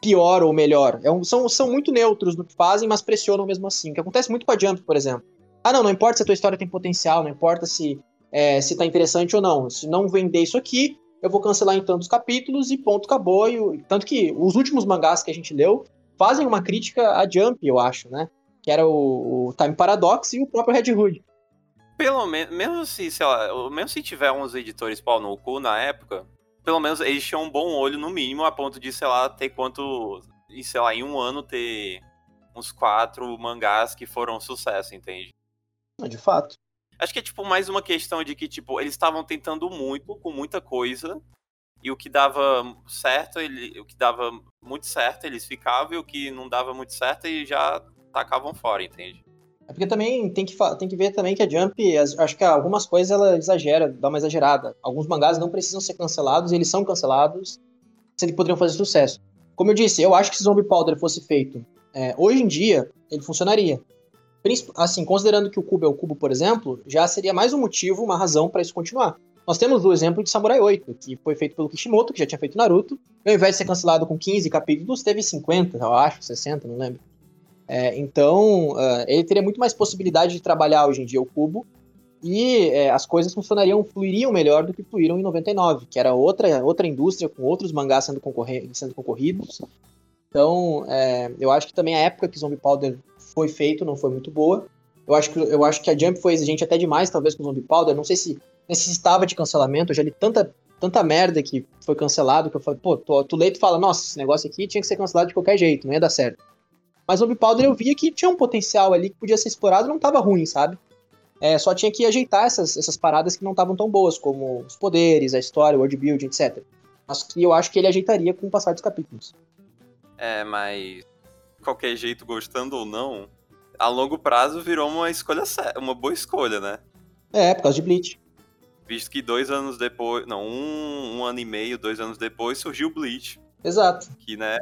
[SPEAKER 4] pior ou melhor. É um, são, são muito neutros no que fazem, mas pressionam mesmo assim. O que acontece muito com a Jump, por exemplo. Ah, não, não importa se a tua história tem potencial, não importa se, é, se tá interessante ou não. Se não vender isso aqui, eu vou cancelar em tantos capítulos e ponto, acabou. E, tanto que os últimos mangás que a gente leu fazem uma crítica a Jump, eu acho, né? Que era o, o Time Paradox e o próprio Red Hood.
[SPEAKER 3] Pelo menos, mesmo se, sei lá, mesmo se tiver uns editores pau no cu na época, pelo menos eles tinham um bom olho no mínimo, a ponto de, sei lá, ter quanto. E, sei lá, em um ano ter uns quatro mangás que foram um sucesso, entende?
[SPEAKER 4] De fato.
[SPEAKER 3] Acho que é, tipo, mais uma questão de que, tipo, eles estavam tentando muito, com muita coisa, e o que dava certo, ele, o que dava muito certo, eles ficavam, e o que não dava muito certo, eles já tacavam fora, entende?
[SPEAKER 4] É porque também tem que, tem que ver também que a Jump, acho que algumas coisas ela exagera, dá uma exagerada. Alguns mangás não precisam ser cancelados, eles são cancelados, se eles poderiam fazer sucesso. Como eu disse, eu acho que se Zombie Powder fosse feito é, hoje em dia, ele funcionaria. Assim, considerando que o cubo é o cubo, por exemplo, já seria mais um motivo, uma razão para isso continuar. Nós temos o exemplo de Samurai 8, que foi feito pelo Kishimoto, que já tinha feito Naruto. Ao invés de ser cancelado com 15 capítulos, teve 50, eu acho, 60, não lembro. É, então, uh, ele teria muito mais possibilidade de trabalhar hoje em dia o cubo. E é, as coisas funcionariam, fluiriam melhor do que fluíram em 99, que era outra, outra indústria, com outros mangás sendo, sendo concorridos. Então, é, eu acho que também a época que Zombie Powder foi feito, não foi muito boa. Eu acho que, eu acho que a Jump foi exigente até demais, talvez, com o Zombie Powder. Não sei se necessitava de cancelamento. Eu já li tanta, tanta merda que foi cancelado que eu falei, pô, tu, tu lê e tu fala, nossa, esse negócio aqui tinha que ser cancelado de qualquer jeito, não ia dar certo. Mas o Zombie Powder eu via que tinha um potencial ali que podia ser explorado não tava ruim, sabe? É, só tinha que ajeitar essas, essas paradas que não estavam tão boas, como os poderes, a história, o world building, etc. Mas que eu acho que ele ajeitaria com o passar dos capítulos.
[SPEAKER 3] É, mas qualquer jeito, gostando ou não, a longo prazo virou uma escolha uma boa escolha, né?
[SPEAKER 4] É, por causa de Bleach.
[SPEAKER 3] Visto que dois anos depois, não, um, um ano e meio, dois anos depois, surgiu Bleach.
[SPEAKER 4] Exato.
[SPEAKER 3] Que, né,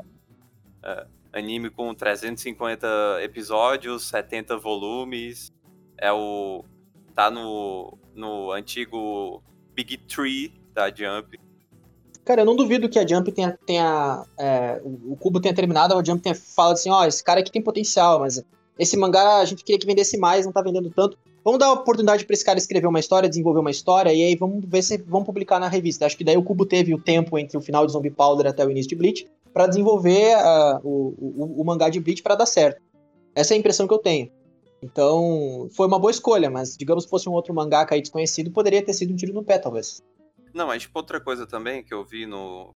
[SPEAKER 3] é, anime com 350 episódios, 70 volumes, é o... tá no, no antigo Big Tree da Jump.
[SPEAKER 4] Cara, eu não duvido que a Jump tenha. tenha é, o Cubo tenha terminado, a Jump tenha falado assim: ó, oh, esse cara aqui tem potencial, mas esse mangá a gente queria que vendesse mais, não tá vendendo tanto. Vamos dar oportunidade para esse cara escrever uma história, desenvolver uma história, e aí vamos ver se vão publicar na revista. Acho que daí o Cubo teve o tempo entre o final de Zombie Powder até o início de Bleach para desenvolver uh, o, o, o, mangá de Bleach para dar certo. Essa é a impressão que eu tenho. Então, foi uma boa escolha, mas digamos que fosse um outro mangá aí desconhecido, poderia ter sido um tiro no pé, talvez.
[SPEAKER 3] Não, mas tipo, outra coisa também que eu vi no.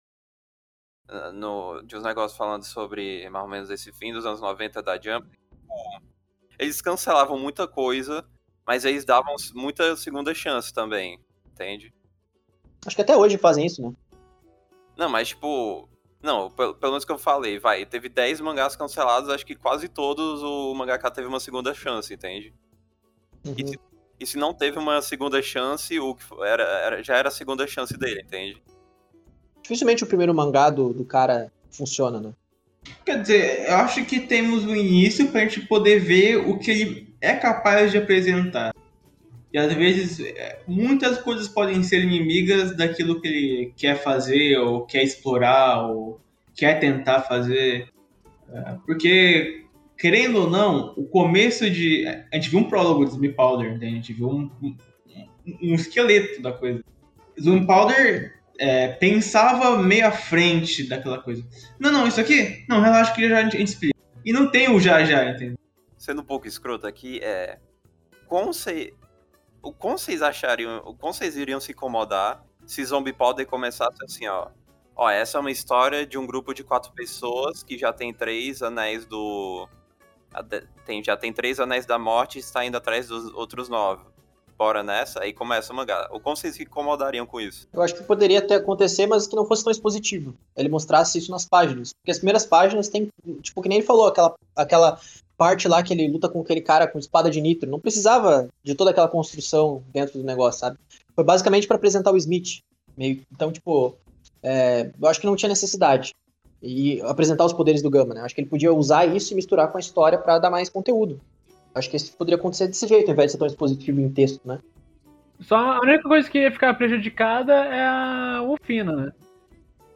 [SPEAKER 3] no de uns negócios falando sobre mais ou menos esse fim dos anos 90 da Jump. Eles cancelavam muita coisa, mas eles davam muita segunda chance também, entende?
[SPEAKER 4] Acho que até hoje fazem isso, né?
[SPEAKER 3] Não, mas tipo. Não, pelo, pelo menos que eu falei, vai. Teve 10 mangás cancelados, acho que quase todos o mangaka teve uma segunda chance, entende? Uhum. E se e se não teve uma segunda chance, o que era, era, já era a segunda chance dele, entende?
[SPEAKER 4] Dificilmente o primeiro mangá do, do cara funciona, né?
[SPEAKER 1] Quer dizer, eu acho que temos o um início pra gente poder ver o que ele é capaz de apresentar. E às vezes é, muitas coisas podem ser inimigas daquilo que ele quer fazer, ou quer explorar, ou quer tentar fazer. É, porque querendo ou não, o começo de. A gente viu um prólogo de Zombie Powder, né? a gente viu um, um, esqueleto da coisa. Zombie Powder é, pensava meio à frente daquela coisa. Não, não, isso aqui? Não, relaxa que já a gente, a gente explica. E não tem o já já, entendeu?
[SPEAKER 3] Sendo um pouco escroto aqui, é. Como cê, o como vocês achariam. O como vocês iriam se incomodar se Zombie Powder começasse assim, ó. Ó, essa é uma história de um grupo de quatro pessoas que já tem três anéis do tem, já tem três anéis da morte e está indo atrás dos outros nove. Bora nessa, aí começa o mangá. O como vocês se incomodariam com isso?
[SPEAKER 4] Eu acho que poderia até acontecer, mas que não fosse tão expositivo. Ele mostrasse isso nas páginas. Porque as primeiras páginas tem, tipo, que nem ele falou, aquela, aquela parte lá que ele luta com aquele cara com espada de nitro. Não precisava de toda aquela construção dentro do negócio, sabe? Foi basicamente para apresentar o Smith. Meio, então, tipo, é, eu acho que não tinha necessidade. e apresentar os poderes do Gama, né? Acho que ele podia usar isso e misturar com a história para dar mais conteúdo. Acho que isso poderia acontecer desse jeito, ao invés de ser tão expositivo em texto, né?
[SPEAKER 2] Só a única coisa que ia ficar prejudicada é a Wolfina, né?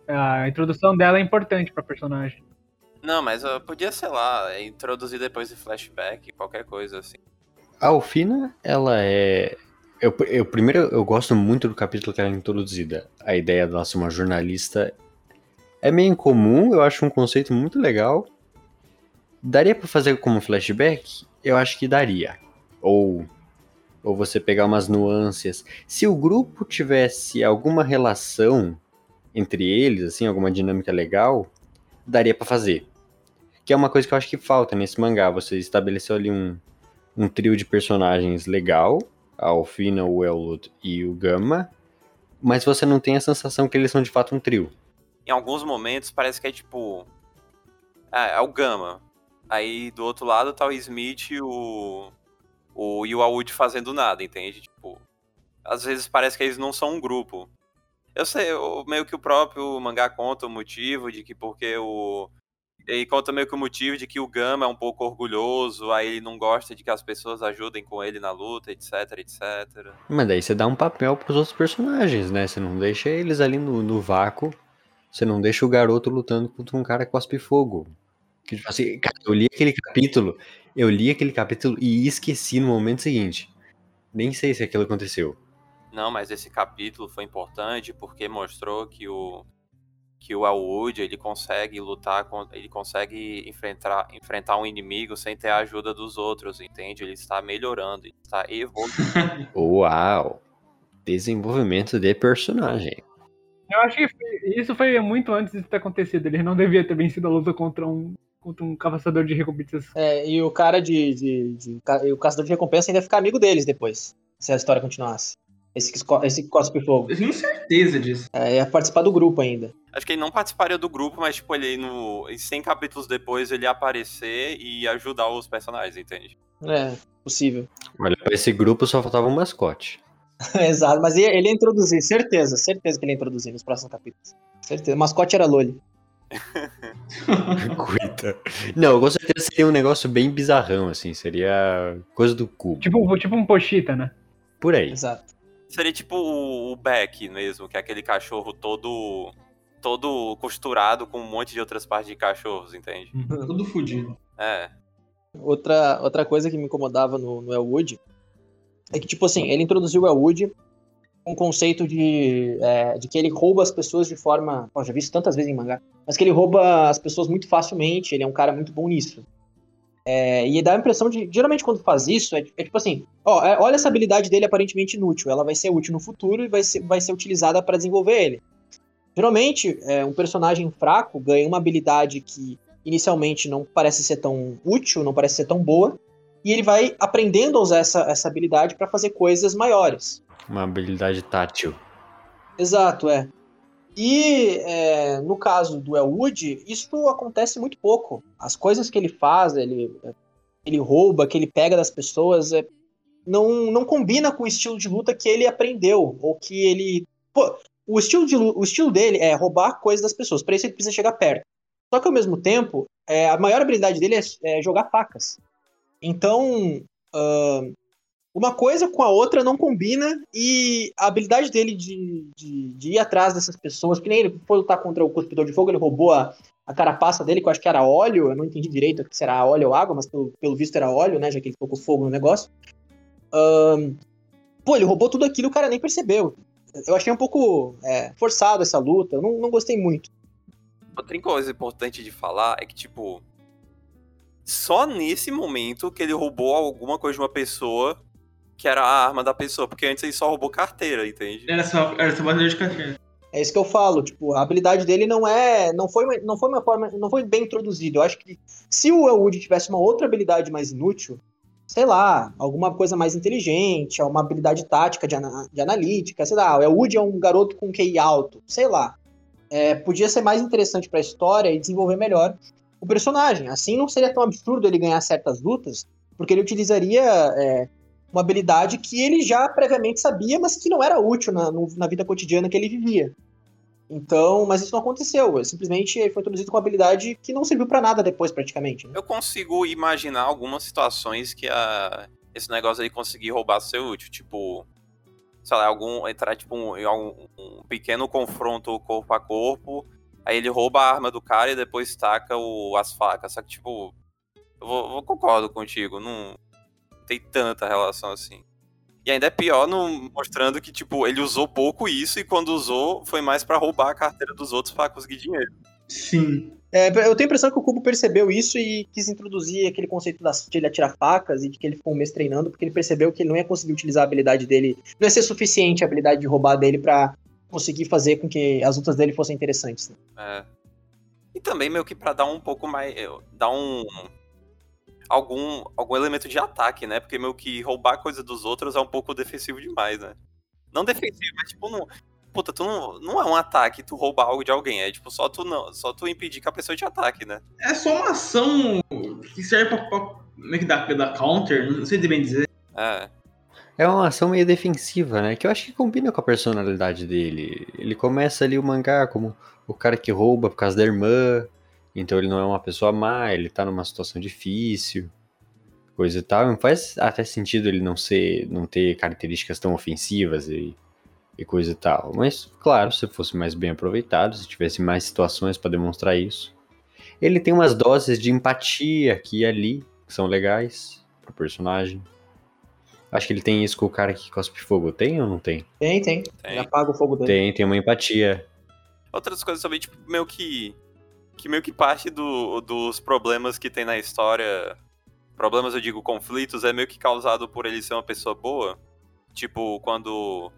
[SPEAKER 2] A introdução dela é importante pra personagem.
[SPEAKER 3] Não, mas uh, podia, sei lá, introduzir depois de flashback, qualquer coisa assim.
[SPEAKER 5] A Alfina, ela é. Eu, eu, primeiro, eu gosto muito do capítulo que ela é introduzida. A ideia dela ser uma jornalista é meio incomum, eu acho um conceito muito legal. Daria para fazer como flashback? Eu acho que daria. Ou ou você pegar umas nuances. Se o grupo tivesse alguma relação entre eles, assim, alguma dinâmica legal, daria para fazer. Que é uma coisa que eu acho que falta nesse mangá. Você estabeleceu ali um, um trio de personagens legal, a Alfina, o Elwood e o Gama, mas você não tem a sensação que eles são de fato um trio.
[SPEAKER 3] Em alguns momentos parece que é tipo. É, é o Gama. Aí do outro lado tá o Smith e o o Yuawood fazendo nada, entende? Tipo, às vezes parece que eles não são um grupo. Eu sei, eu, meio que o próprio mangá conta o motivo de que porque o. E conta meio que o motivo de que o Gama é um pouco orgulhoso, aí ele não gosta de que as pessoas ajudem com ele na luta, etc, etc.
[SPEAKER 5] Mas daí você dá um papel pros outros personagens, né? Você não deixa eles ali no, no vácuo. Você não deixa o garoto lutando contra um cara que cospe fogo. Que, tipo assim, cara, eu li aquele capítulo eu li aquele capítulo e esqueci no momento seguinte. Nem sei se aquilo aconteceu.
[SPEAKER 3] Não, mas esse capítulo foi importante porque mostrou que o que o Elwood ele consegue lutar, ele consegue enfrentar, enfrentar um inimigo sem ter a ajuda dos outros, entende? Ele está melhorando, ele está evoluindo. <laughs>
[SPEAKER 5] Uau! Desenvolvimento de personagem.
[SPEAKER 2] Eu acho que isso foi muito antes de ter acontecido. Ele não devia ter vencido a luta contra um contra um caçador de recompensas.
[SPEAKER 4] É, e o cara de, de, de, de, O caçador de recompensa ainda ficar amigo deles depois. Se a história continuasse. Esse, esse cospe fogo.
[SPEAKER 1] Eu tenho certeza disso.
[SPEAKER 4] É, ia participar do grupo ainda.
[SPEAKER 3] Acho que ele não participaria do grupo, mas, tipo, ele no. 100 capítulos depois ele ia aparecer e ajudar os personagens, entende?
[SPEAKER 4] É, possível. <laughs>
[SPEAKER 5] Olha, pra esse grupo só faltava um mascote.
[SPEAKER 4] Exato, mas ele ia introduzir, certeza, certeza que ele ia introduzir nos próximos capítulos. Certeza. O mascote era Loli. <laughs>
[SPEAKER 5] Cuida. Não, com certeza seria um negócio bem bizarrão, assim. Seria coisa do cu.
[SPEAKER 2] Tipo, tipo um Pochita, né?
[SPEAKER 5] Por aí.
[SPEAKER 4] Exato.
[SPEAKER 3] Seria tipo o Beck mesmo, que é aquele cachorro todo todo costurado com um monte de outras partes de cachorros, entende? <laughs>
[SPEAKER 1] Tudo fudido.
[SPEAKER 3] É.
[SPEAKER 4] Outra, outra coisa que me incomodava no, no Elwood é que, tipo assim, ele introduziu o Elwood um conceito de, é, de que ele rouba as pessoas de forma. Pô, já vi isso tantas vezes em mangá. Mas que ele rouba as pessoas muito facilmente, ele é um cara muito bom nisso. É, e dá a impressão de. Geralmente, quando faz isso, é, é tipo assim: ó, é, olha essa habilidade dele aparentemente inútil. Ela vai ser útil no futuro e vai ser, vai ser utilizada para desenvolver ele. Geralmente, é, um personagem fraco ganha uma habilidade que inicialmente não parece ser tão útil, não parece ser tão boa, e ele vai aprendendo a usar essa, essa habilidade para fazer coisas maiores.
[SPEAKER 5] Uma habilidade tátil.
[SPEAKER 4] Exato, é. E é, no caso do Elwood, isso acontece muito pouco. As coisas que ele faz, ele, ele rouba, que ele pega das pessoas, é, não, não combina com o estilo de luta que ele aprendeu. Ou que ele. Pô, o estilo, de, o estilo dele é roubar coisas das pessoas. Para isso ele precisa chegar perto. Só que ao mesmo tempo, é, a maior habilidade dele é, é jogar facas. Então, uh, uma coisa com a outra não combina e a habilidade dele de, de, de, ir atrás dessas pessoas, que nem ele foi lutar contra o cuspidor de fogo, ele roubou a, a carapaça dele, que eu acho que era óleo, eu não entendi direito se era óleo ou água, mas pelo, pelo visto era óleo, né, já que ele colocou fogo no negócio. Um, pô, ele roubou tudo aquilo e o cara nem percebeu. Eu achei um pouco é, forçado essa luta, eu não, não gostei muito.
[SPEAKER 3] Outra coisa importante de falar é que, tipo, só nesse momento que ele roubou alguma coisa de uma pessoa que era a arma da pessoa, porque antes ele só roubou carteira, entende?
[SPEAKER 1] Era só, era só bandeira de carteira.
[SPEAKER 4] É isso que eu falo, tipo, a habilidade dele não é, não foi, uma, não foi uma forma, não foi bem introduzida. Eu acho que se o Elwood tivesse uma outra habilidade mais inútil, sei lá, alguma coisa mais inteligente, uma habilidade tática de, ana, de analítica, sei lá, o Elwood é um garoto com QI alto, sei lá. É, podia ser mais interessante para a história e desenvolver melhor o personagem. Assim não seria tão absurdo ele ganhar certas lutas, porque ele utilizaria é, uma habilidade que ele já previamente sabia, mas que não era útil na, no, na vida cotidiana que ele vivia. Então, mas isso não aconteceu. Simplesmente foi introduzido com uma habilidade que não serviu para nada depois, praticamente. Né?
[SPEAKER 3] Eu consigo imaginar algumas situações que a, esse negócio aí conseguir roubar ser útil. Tipo, sei lá, algum, entrar tipo, um, um, um pequeno confronto corpo a corpo, aí ele rouba a arma do cara e depois taca o, as facas. Só que, tipo, eu, vou, eu concordo contigo, não tem tanta relação assim. E ainda é pior no, mostrando que, tipo, ele usou pouco isso e quando usou foi mais para roubar a carteira dos outros para conseguir dinheiro.
[SPEAKER 1] Sim.
[SPEAKER 4] É, eu tenho a impressão que o Cubo percebeu isso e quis introduzir aquele conceito de ele atirar facas e de que ele ficou um mês treinando, porque ele percebeu que ele não ia conseguir utilizar a habilidade dele, não ia ser suficiente a habilidade de roubar dele para conseguir fazer com que as lutas dele fossem interessantes. Né?
[SPEAKER 3] É. E também meio que para dar um pouco mais. dar um algum, algum elemento de ataque, né? Porque meio que roubar coisa dos outros é um pouco defensivo demais, né? Não defensivo, mas tipo, não. Puta, tu não, não é um ataque tu roubar algo de alguém, é tipo só tu não, só tu impedir que a pessoa te ataque, né?
[SPEAKER 1] É só uma ação que serve pra, pra meio que dar, dar counter, não sei bem dizer.
[SPEAKER 3] É.
[SPEAKER 5] É uma ação meio defensiva, né? Que eu acho que combina com a personalidade dele. Ele começa ali o mangá como o cara que rouba por causa da irmã, então ele não é uma pessoa má, ele tá numa situação difícil, coisa e tal. Não faz até sentido ele não ser, não ter características tão ofensivas e, e coisa e tal. Mas, claro, se fosse mais bem aproveitado, se tivesse mais situações para demonstrar isso. Ele tem umas doses de empatia aqui e ali, que são legais pro personagem. Acho que ele tem isso com o cara que cospe fogo. Tem ou não tem?
[SPEAKER 4] Tem, tem. tem. Ele apaga o fogo dele.
[SPEAKER 5] Tem, tem uma empatia.
[SPEAKER 3] Outras coisas também, tipo, meio que que meio que parte do, dos problemas que tem na história. Problemas, eu digo, conflitos, é meio que causado por ele ser uma pessoa boa. Tipo, quando.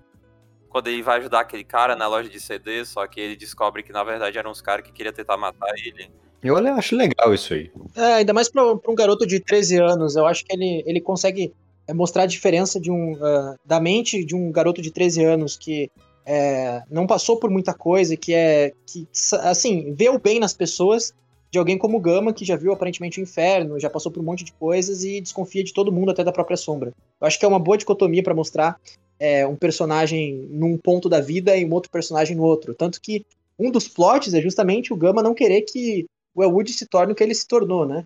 [SPEAKER 3] Quando ele vai ajudar aquele cara na loja de CD, só que ele descobre que na verdade eram os caras que queriam tentar matar ele.
[SPEAKER 5] Eu acho legal isso aí.
[SPEAKER 4] É, ainda mais pra, pra um garoto de 13 anos. Eu acho que ele, ele consegue é, mostrar a diferença de um, uh, da mente de um garoto de 13 anos que é, não passou por muita coisa, que é que assim vê o bem nas pessoas de alguém como Gama que já viu aparentemente o inferno, já passou por um monte de coisas e desconfia de todo mundo até da própria sombra. Eu acho que é uma boa dicotomia para mostrar é, um personagem num ponto da vida e um outro personagem no outro, tanto que um dos plots é justamente o Gama não querer que o Elwood se torne o que ele se tornou, né?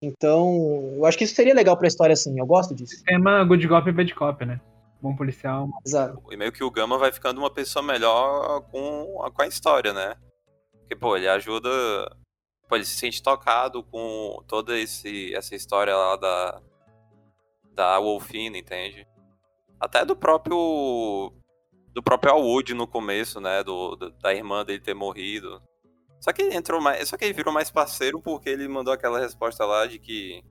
[SPEAKER 4] Então, eu acho que isso seria legal pra história, assim. Eu gosto disso.
[SPEAKER 2] Tema Good Cop e Bad Cop, né? Bom policial.
[SPEAKER 4] Exato.
[SPEAKER 3] E meio que o Gama vai ficando uma pessoa melhor com, com a história, né? Porque, pô, ele ajuda. Pô, ele se sente tocado com toda esse, essa história lá da. Da Wolfina, entende? Até do próprio. Do próprio Alwood no começo, né? Do, do, da irmã dele ter morrido. Só que ele entrou mais. Só que ele virou mais parceiro porque ele mandou aquela resposta lá de que.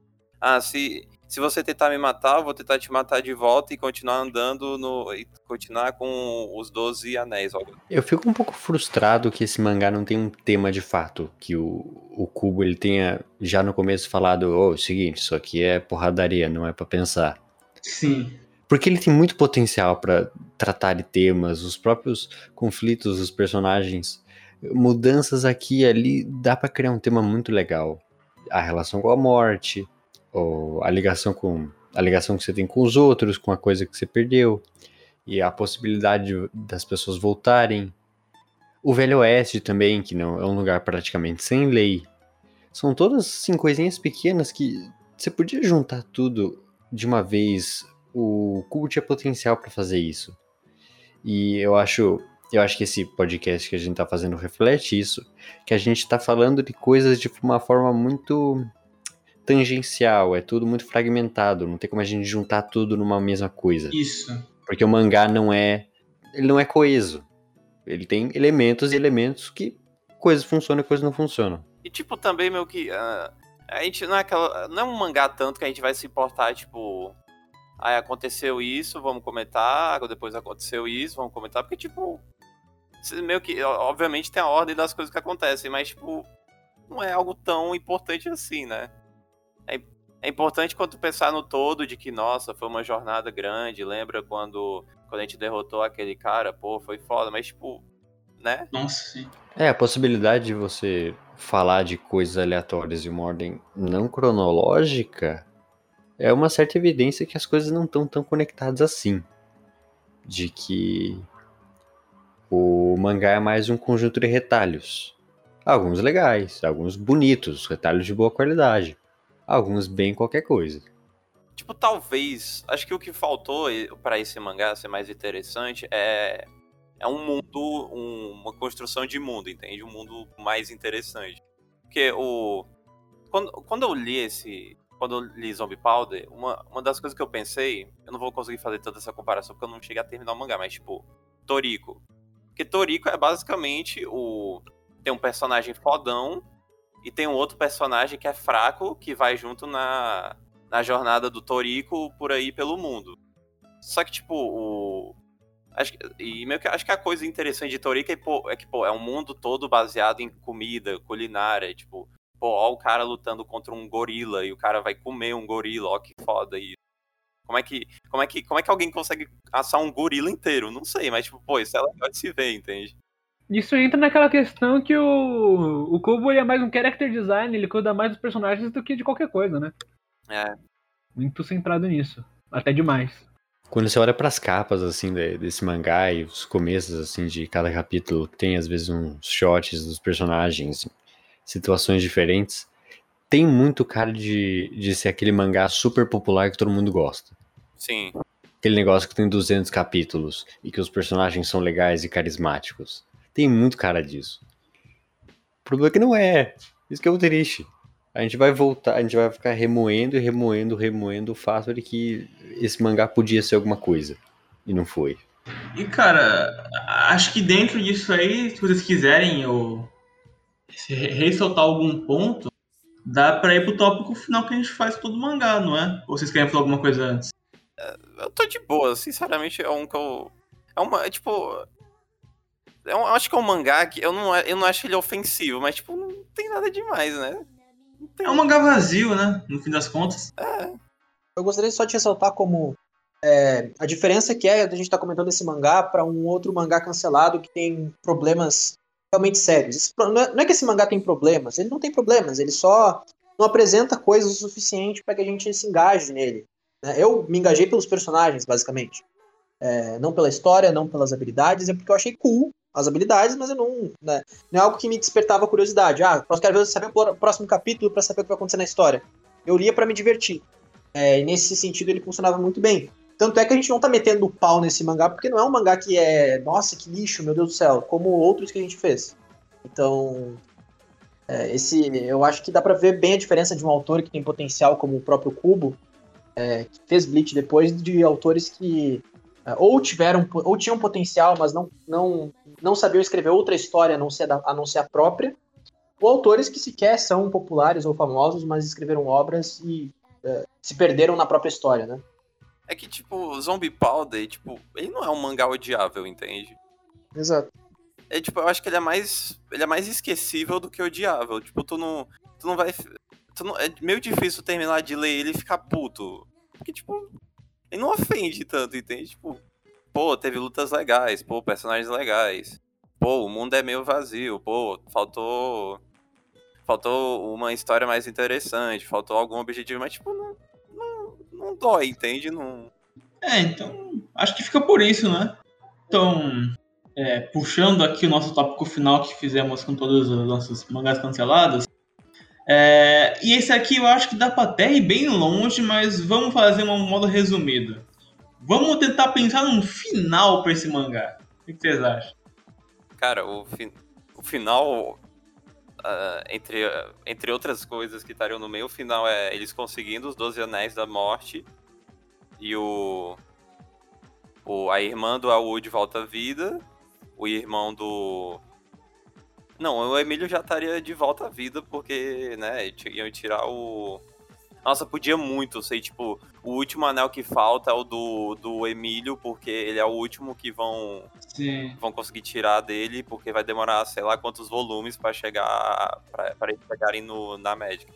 [SPEAKER 3] Ah, se se você tentar me matar, eu vou tentar te matar de volta e continuar andando no. e continuar com os 12 anéis.
[SPEAKER 5] Eu fico um pouco frustrado que esse mangá não tem um tema de fato. Que o, o Cubo ele tenha já no começo falado: oh, o seguinte, isso aqui é porradaria, não é para pensar.
[SPEAKER 1] Sim.
[SPEAKER 5] Porque ele tem muito potencial para tratar de temas, os próprios conflitos dos personagens, mudanças aqui e ali, dá para criar um tema muito legal. A relação com a morte, ou a ligação com a ligação que você tem com os outros, com a coisa que você perdeu e a possibilidade das pessoas voltarem. O Velho Oeste também, que não é um lugar praticamente sem lei. São todas assim, coisinhas pequenas que você podia juntar tudo de uma vez. O Cubo tinha potencial para fazer isso. E eu acho, eu acho que esse podcast que a gente está fazendo reflete isso, que a gente está falando de coisas de uma forma muito tangencial, é tudo muito fragmentado, não tem como a gente juntar tudo numa mesma coisa.
[SPEAKER 1] Isso.
[SPEAKER 5] Porque o mangá não é, ele não é coeso. Ele tem elementos e elementos que coisas funcionam e coisas não funcionam.
[SPEAKER 3] E tipo também meu que uh, a gente não é aquela, não é um mangá tanto que a gente vai se importar tipo, aí aconteceu isso, vamos comentar, depois aconteceu isso, vamos comentar, porque tipo meio que obviamente tem a ordem das coisas que acontecem, mas tipo não é algo tão importante assim, né? É, é importante quando tu pensar no todo de que, nossa, foi uma jornada grande, lembra quando, quando a gente derrotou aquele cara, pô, foi foda, mas tipo, né?
[SPEAKER 1] Nossa, sim.
[SPEAKER 5] É, a possibilidade de você falar de coisas aleatórias em uma ordem não cronológica é uma certa evidência que as coisas não estão tão conectadas assim. De que O mangá é mais um conjunto de retalhos. Alguns legais, alguns bonitos, retalhos de boa qualidade. Alguns bem qualquer coisa.
[SPEAKER 3] Tipo, talvez. Acho que o que faltou para esse mangá ser mais interessante é. É um mundo. Um, uma construção de mundo, entende? Um mundo mais interessante. Porque o. Quando, quando eu li esse. Quando eu li Zombie Powder, uma, uma das coisas que eu pensei. Eu não vou conseguir fazer toda essa comparação porque eu não cheguei a terminar o mangá, mas tipo. Toriko. Porque Toriko é basicamente o. Tem um personagem fodão e tem um outro personagem que é fraco, que vai junto na, na jornada do Toriko por aí pelo mundo. Só que, tipo, o. Acho, e meio que acho que a coisa interessante de Toriko é, pô, é que, pô, é um mundo todo baseado em comida, culinária. Tipo, pô, ó o cara lutando contra um gorila e o cara vai comer um gorila, ó que foda isso. Como é que, como é que, como é que alguém consegue assar um gorila inteiro? Não sei, mas tipo, pô, isso é legal de se ver, entende?
[SPEAKER 2] Isso entra naquela questão que o, o Kubo é mais um character design, ele cuida mais dos personagens do que de qualquer coisa, né?
[SPEAKER 3] É.
[SPEAKER 2] Muito centrado nisso. Até demais.
[SPEAKER 5] Quando você olha para as capas, assim, desse mangá e os começos, assim, de cada capítulo, tem às vezes uns shots dos personagens, situações diferentes. Tem muito cara de, de ser aquele mangá super popular que todo mundo gosta.
[SPEAKER 3] Sim.
[SPEAKER 5] Aquele negócio que tem 200 capítulos e que os personagens são legais e carismáticos. Tem muito cara disso. O problema é que não é. Isso que é o triste a gente vai voltar, a gente vai ficar remoendo e remoendo, remoendo o fato de que esse mangá podia ser alguma coisa. E não foi.
[SPEAKER 1] E cara, acho que dentro disso aí, se vocês quiserem eu ressaltar algum ponto, dá pra ir pro tópico final que a gente faz todo mangá, não é? Ou vocês querem falar alguma coisa antes?
[SPEAKER 3] É, eu tô de boa, sinceramente é um que eu. É uma. É tipo. Eu acho que é um mangá que eu não, eu não acho ele ofensivo, mas tipo, não tem nada demais, né?
[SPEAKER 1] É um mangá vazio, né? No fim das contas.
[SPEAKER 3] É.
[SPEAKER 4] Eu gostaria só de ressaltar como é, a diferença que é a gente estar tá comentando esse mangá para um outro mangá cancelado que tem problemas realmente sérios. Não é, não é, que esse mangá tem problemas, ele não tem problemas, ele só não apresenta coisas o suficiente para que a gente se engaje nele. Né? Eu me engajei pelos personagens, basicamente. É, não pela história, não pelas habilidades, é porque eu achei cool as habilidades, mas eu não, né, não é algo que me despertava curiosidade. Ah, quero saber o próximo capítulo para saber o que vai acontecer na história. Eu lia para me divertir. É, e nesse sentido ele funcionava muito bem. Tanto é que a gente não tá metendo o pau nesse mangá, porque não é um mangá que é, nossa, que lixo, meu Deus do céu, como outros que a gente fez. Então, é, esse, eu acho que dá para ver bem a diferença de um autor que tem potencial como o próprio Kubo, é, que fez Bleach depois, de autores que ou tiveram ou tinham potencial, mas não, não, não sabiam escrever outra história a não, ser a, não ser a própria, ou autores que sequer são populares ou famosos, mas escreveram obras e é, se perderam na própria história, né?
[SPEAKER 3] É que, tipo, Zombie Powder, tipo, ele não é um mangá odiável, entende?
[SPEAKER 4] Exato.
[SPEAKER 3] É, tipo, eu acho que ele é mais. Ele é mais esquecível do que odiável. Tipo, tu não. Tu não vai. Tu não, é meio difícil terminar de ler ele e ficar puto. Porque, tipo, ele não ofende tanto, entende? Tipo, pô, teve lutas legais, pô, personagens legais. Pô, o mundo é meio vazio, pô, faltou. Faltou uma história mais interessante, faltou algum objetivo, mas, tipo, não, não, não dói, entende? Não...
[SPEAKER 1] É, então, acho que fica por isso, né? Então, é, puxando aqui o nosso tópico final que fizemos com todos os nossos mangás cancelados, é, e esse aqui eu acho que dá pra até ir bem longe, mas vamos fazer uma modo resumido. Vamos tentar pensar num final pra esse mangá. O que vocês acham?
[SPEAKER 3] Cara, o, fi o final, uh, entre, uh, entre outras coisas que estariam no meio, o final é eles conseguindo os 12 anéis da morte e o, o a irmã do Aoud volta à vida, o irmão do não, o Emílio já estaria de volta à vida, porque, né, iam tirar o. Nossa, podia muito ser, tipo, o último anel que falta é o do, do Emílio, porque ele é o último que vão,
[SPEAKER 1] Sim.
[SPEAKER 3] vão conseguir tirar dele, porque vai demorar, sei lá, quantos volumes para chegar. para eles chegarem no, na Magic.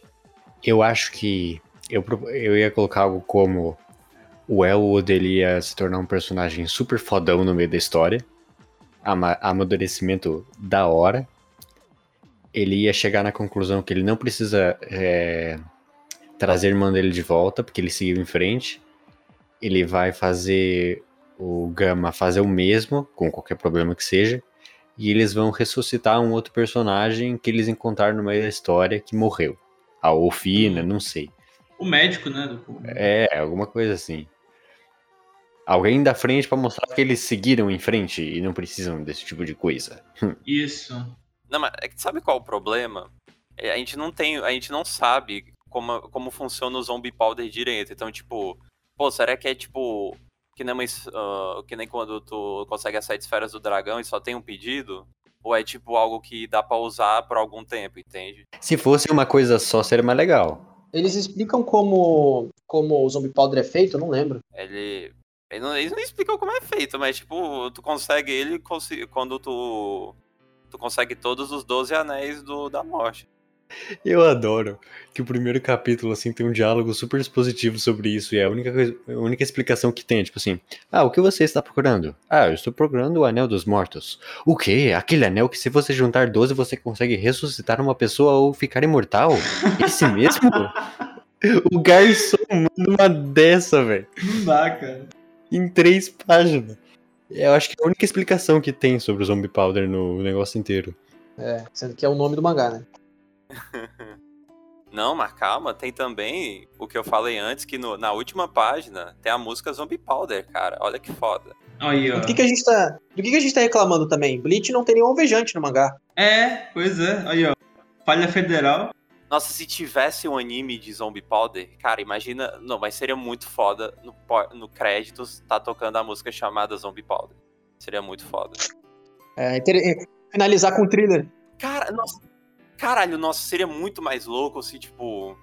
[SPEAKER 5] Eu acho que. Eu, eu ia colocar algo como o Elwood ele ia se tornar um personagem super fodão no meio da história. Ama amadurecimento da hora ele ia chegar na conclusão que ele não precisa é, trazer a irmã dele de volta, porque ele seguiu em frente. Ele vai fazer o Gama fazer o mesmo, com qualquer problema que seja. e eles vão ressuscitar um outro personagem que eles encontraram no meio da história que morreu. A Ofina, não sei.
[SPEAKER 1] O médico, né? Do.
[SPEAKER 5] É, alguma coisa assim. Alguém da frente pra mostrar que eles seguiram em frente e não precisam desse tipo de coisa.
[SPEAKER 1] Isso.
[SPEAKER 3] Não, mas é que sabe qual é o problema? É, A gente não tem, a gente não sabe como, como funciona o zombie powder direito. Então, tipo, pô, será que é tipo que nem, uma, ah, que nem quando tu consegue as sete esferas do dragão e só tem um pedido? Ou é tipo algo que dá pra usar por algum tempo, entende?
[SPEAKER 5] Se fosse uma coisa só, seria mais legal.
[SPEAKER 4] Eles explicam como, como o Zombie Powder é feito? Eu não lembro.
[SPEAKER 3] Ele. ele não, eles não explicam como é feito, mas tipo, tu consegue ele quando tu. Tu consegue todos os 12 anéis do, da morte.
[SPEAKER 5] Eu adoro que o primeiro capítulo, assim, tem um diálogo super expositivo sobre isso, e é a única, coisa- a única explicação que tem, tipo assim, ah, o que você está procurando? Ah, eu estou procurando o Anel dos Mortos. O quê? Aquele anel que se você juntar 12, você consegue ressuscitar uma pessoa ou ficar imortal? Esse mesmo? <laughs> o garçom manda uma dessa, velho,
[SPEAKER 1] Não dá, cara.
[SPEAKER 5] em três páginas. Eu acho que é a única explicação que tem sobre o Zombie Powder no negócio inteiro.
[SPEAKER 4] É, sendo que é o nome do mangá, né?
[SPEAKER 3] Não, mas calma, tem também o que eu falei antes, que no- na última página tem a música Zombie Powder, cara. Olha que foda.
[SPEAKER 1] Aí, ó.
[SPEAKER 4] Do que, que a gente tá. Do que, que a gente tá reclamando também? Bleach não tem nenhum alvejante no mangá.
[SPEAKER 1] É, pois é. Aí, ó. Falha federal.
[SPEAKER 3] Nossa, se tivesse um anime de Zombie Powder, cara, imagina. Não, mas seria muito foda no, no créditos tá tocando a música chamada Zombie Powder. Seria muito foda.
[SPEAKER 4] É, é, finalizar com o thriller.
[SPEAKER 3] Cara, nossa. Caralho, nossa, seria muito mais louco se, tipo.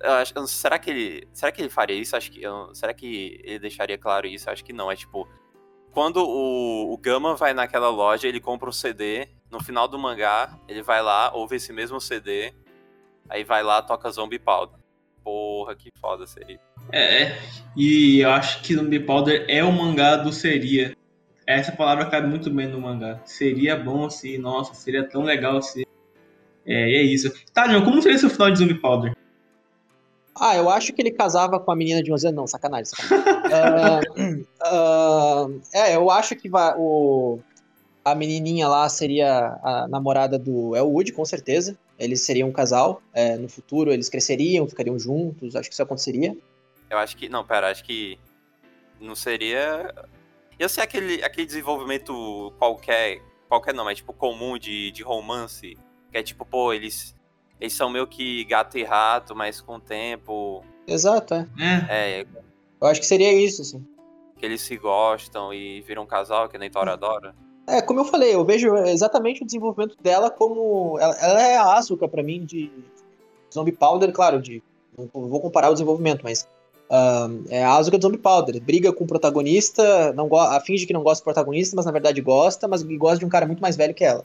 [SPEAKER 3] acho- será que ele. Será que ele faria isso? Acho que. será que ele deixaria claro isso? Acho que não. É tipo. Quando o, o Gama vai naquela loja, ele compra um CD. No final do mangá, ele vai lá, ouve esse mesmo CD. Aí vai lá, toca Zombie Powder. Porra, que foda seria.
[SPEAKER 1] É, é. E eu acho que Zombie Powder é o mangá do seria. Essa palavra cabe muito bem no mangá. Seria bom se, nossa, seria tão legal se. É, e é isso. Tá, John, como seria esse final de Zombie Powder?
[SPEAKER 4] Ah, eu acho que ele casava com a menina de 11 anos. Não, sacanagem, sacanagem. Ah, <laughs> ah, é, eu acho que vai, o, a menininha lá seria a namorada do Elwood, com certeza. Eles seriam um casal. é, no futuro eles cresceriam, ficariam juntos. Acho que isso aconteceria.
[SPEAKER 3] Eu acho que. Não, pera, acho que. Não seria. Ia ser aquele, aquele desenvolvimento qualquer. Qualquer não, mas tipo comum de, de romance. Que é tipo, pô, eles. Eles são meio que gato e rato, mas com o tempo.
[SPEAKER 4] Exato, é.
[SPEAKER 1] É.
[SPEAKER 3] É.
[SPEAKER 4] Eu acho que seria isso, assim.
[SPEAKER 3] Que eles se gostam e viram um casal, que nem Toradora.
[SPEAKER 4] É, como eu falei, eu vejo exatamente o desenvolvimento dela como. Ela, ela é a Asuka pra mim de Zombie Powder, claro, de. Não vou comparar o desenvolvimento, mas. ah, é a Asuka de Zombie Powder. Briga com o protagonista, não a finge que não gosta do protagonista, mas na verdade gosta, mas gosta de um cara muito mais velho que ela.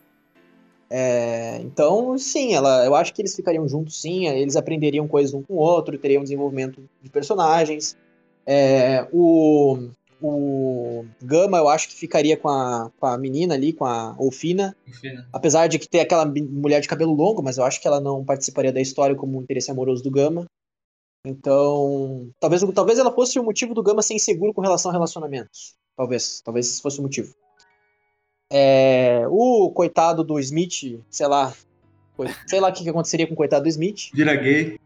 [SPEAKER 4] É, então, sim, ela, eu acho que eles ficariam juntos, sim, eles aprenderiam coisas um com o outro, teriam desenvolvimento de personagens. É, o, o Gama, eu acho que ficaria com a, com a menina ali, com a Olfina. Apesar de que ter aquela mulher de cabelo longo, mas eu acho que ela não participaria da história como um interesse amoroso do Gama. Então, talvez, talvez ela fosse o motivo do Gama ser inseguro com relação a relacionamentos. Talvez, talvez esse fosse o motivo. É, o coitado do Smith, sei lá, sei lá o que que aconteceria com o coitado do Smith.
[SPEAKER 1] Vira gay.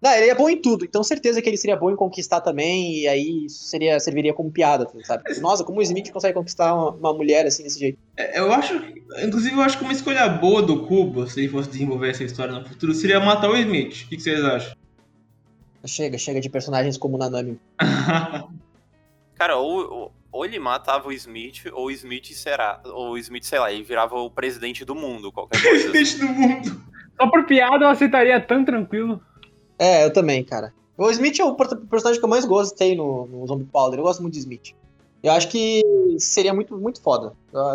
[SPEAKER 4] Não, ele é bom em tudo, então certeza que ele seria bom em conquistar também, e aí isso seria, serviria como piada, sabe? Nossa, como o Smith consegue conquistar uma, uma mulher assim desse jeito?
[SPEAKER 1] É, Eu acho. Inclusive, eu acho que uma escolha boa do Cubo, se ele fosse desenvolver essa história no futuro, seria matar o Smith. O que vocês acham?
[SPEAKER 4] Chega, chega de personagens como o Nanami. <laughs>
[SPEAKER 3] Cara, ou, ou, ele matava o Smith, ou o Smith será. Ou o Smith, sei lá, ele virava o presidente do mundo, qualquer coisa. assim. <laughs>
[SPEAKER 1] Presidente do mundo.
[SPEAKER 2] Só por piada eu aceitaria tão tranquilo.
[SPEAKER 4] É, eu também, cara. O Smith é o per- personagem que eu mais gostei no, no Zombie Powder. Eu gosto muito de Smith. Eu acho que seria muito, muito foda.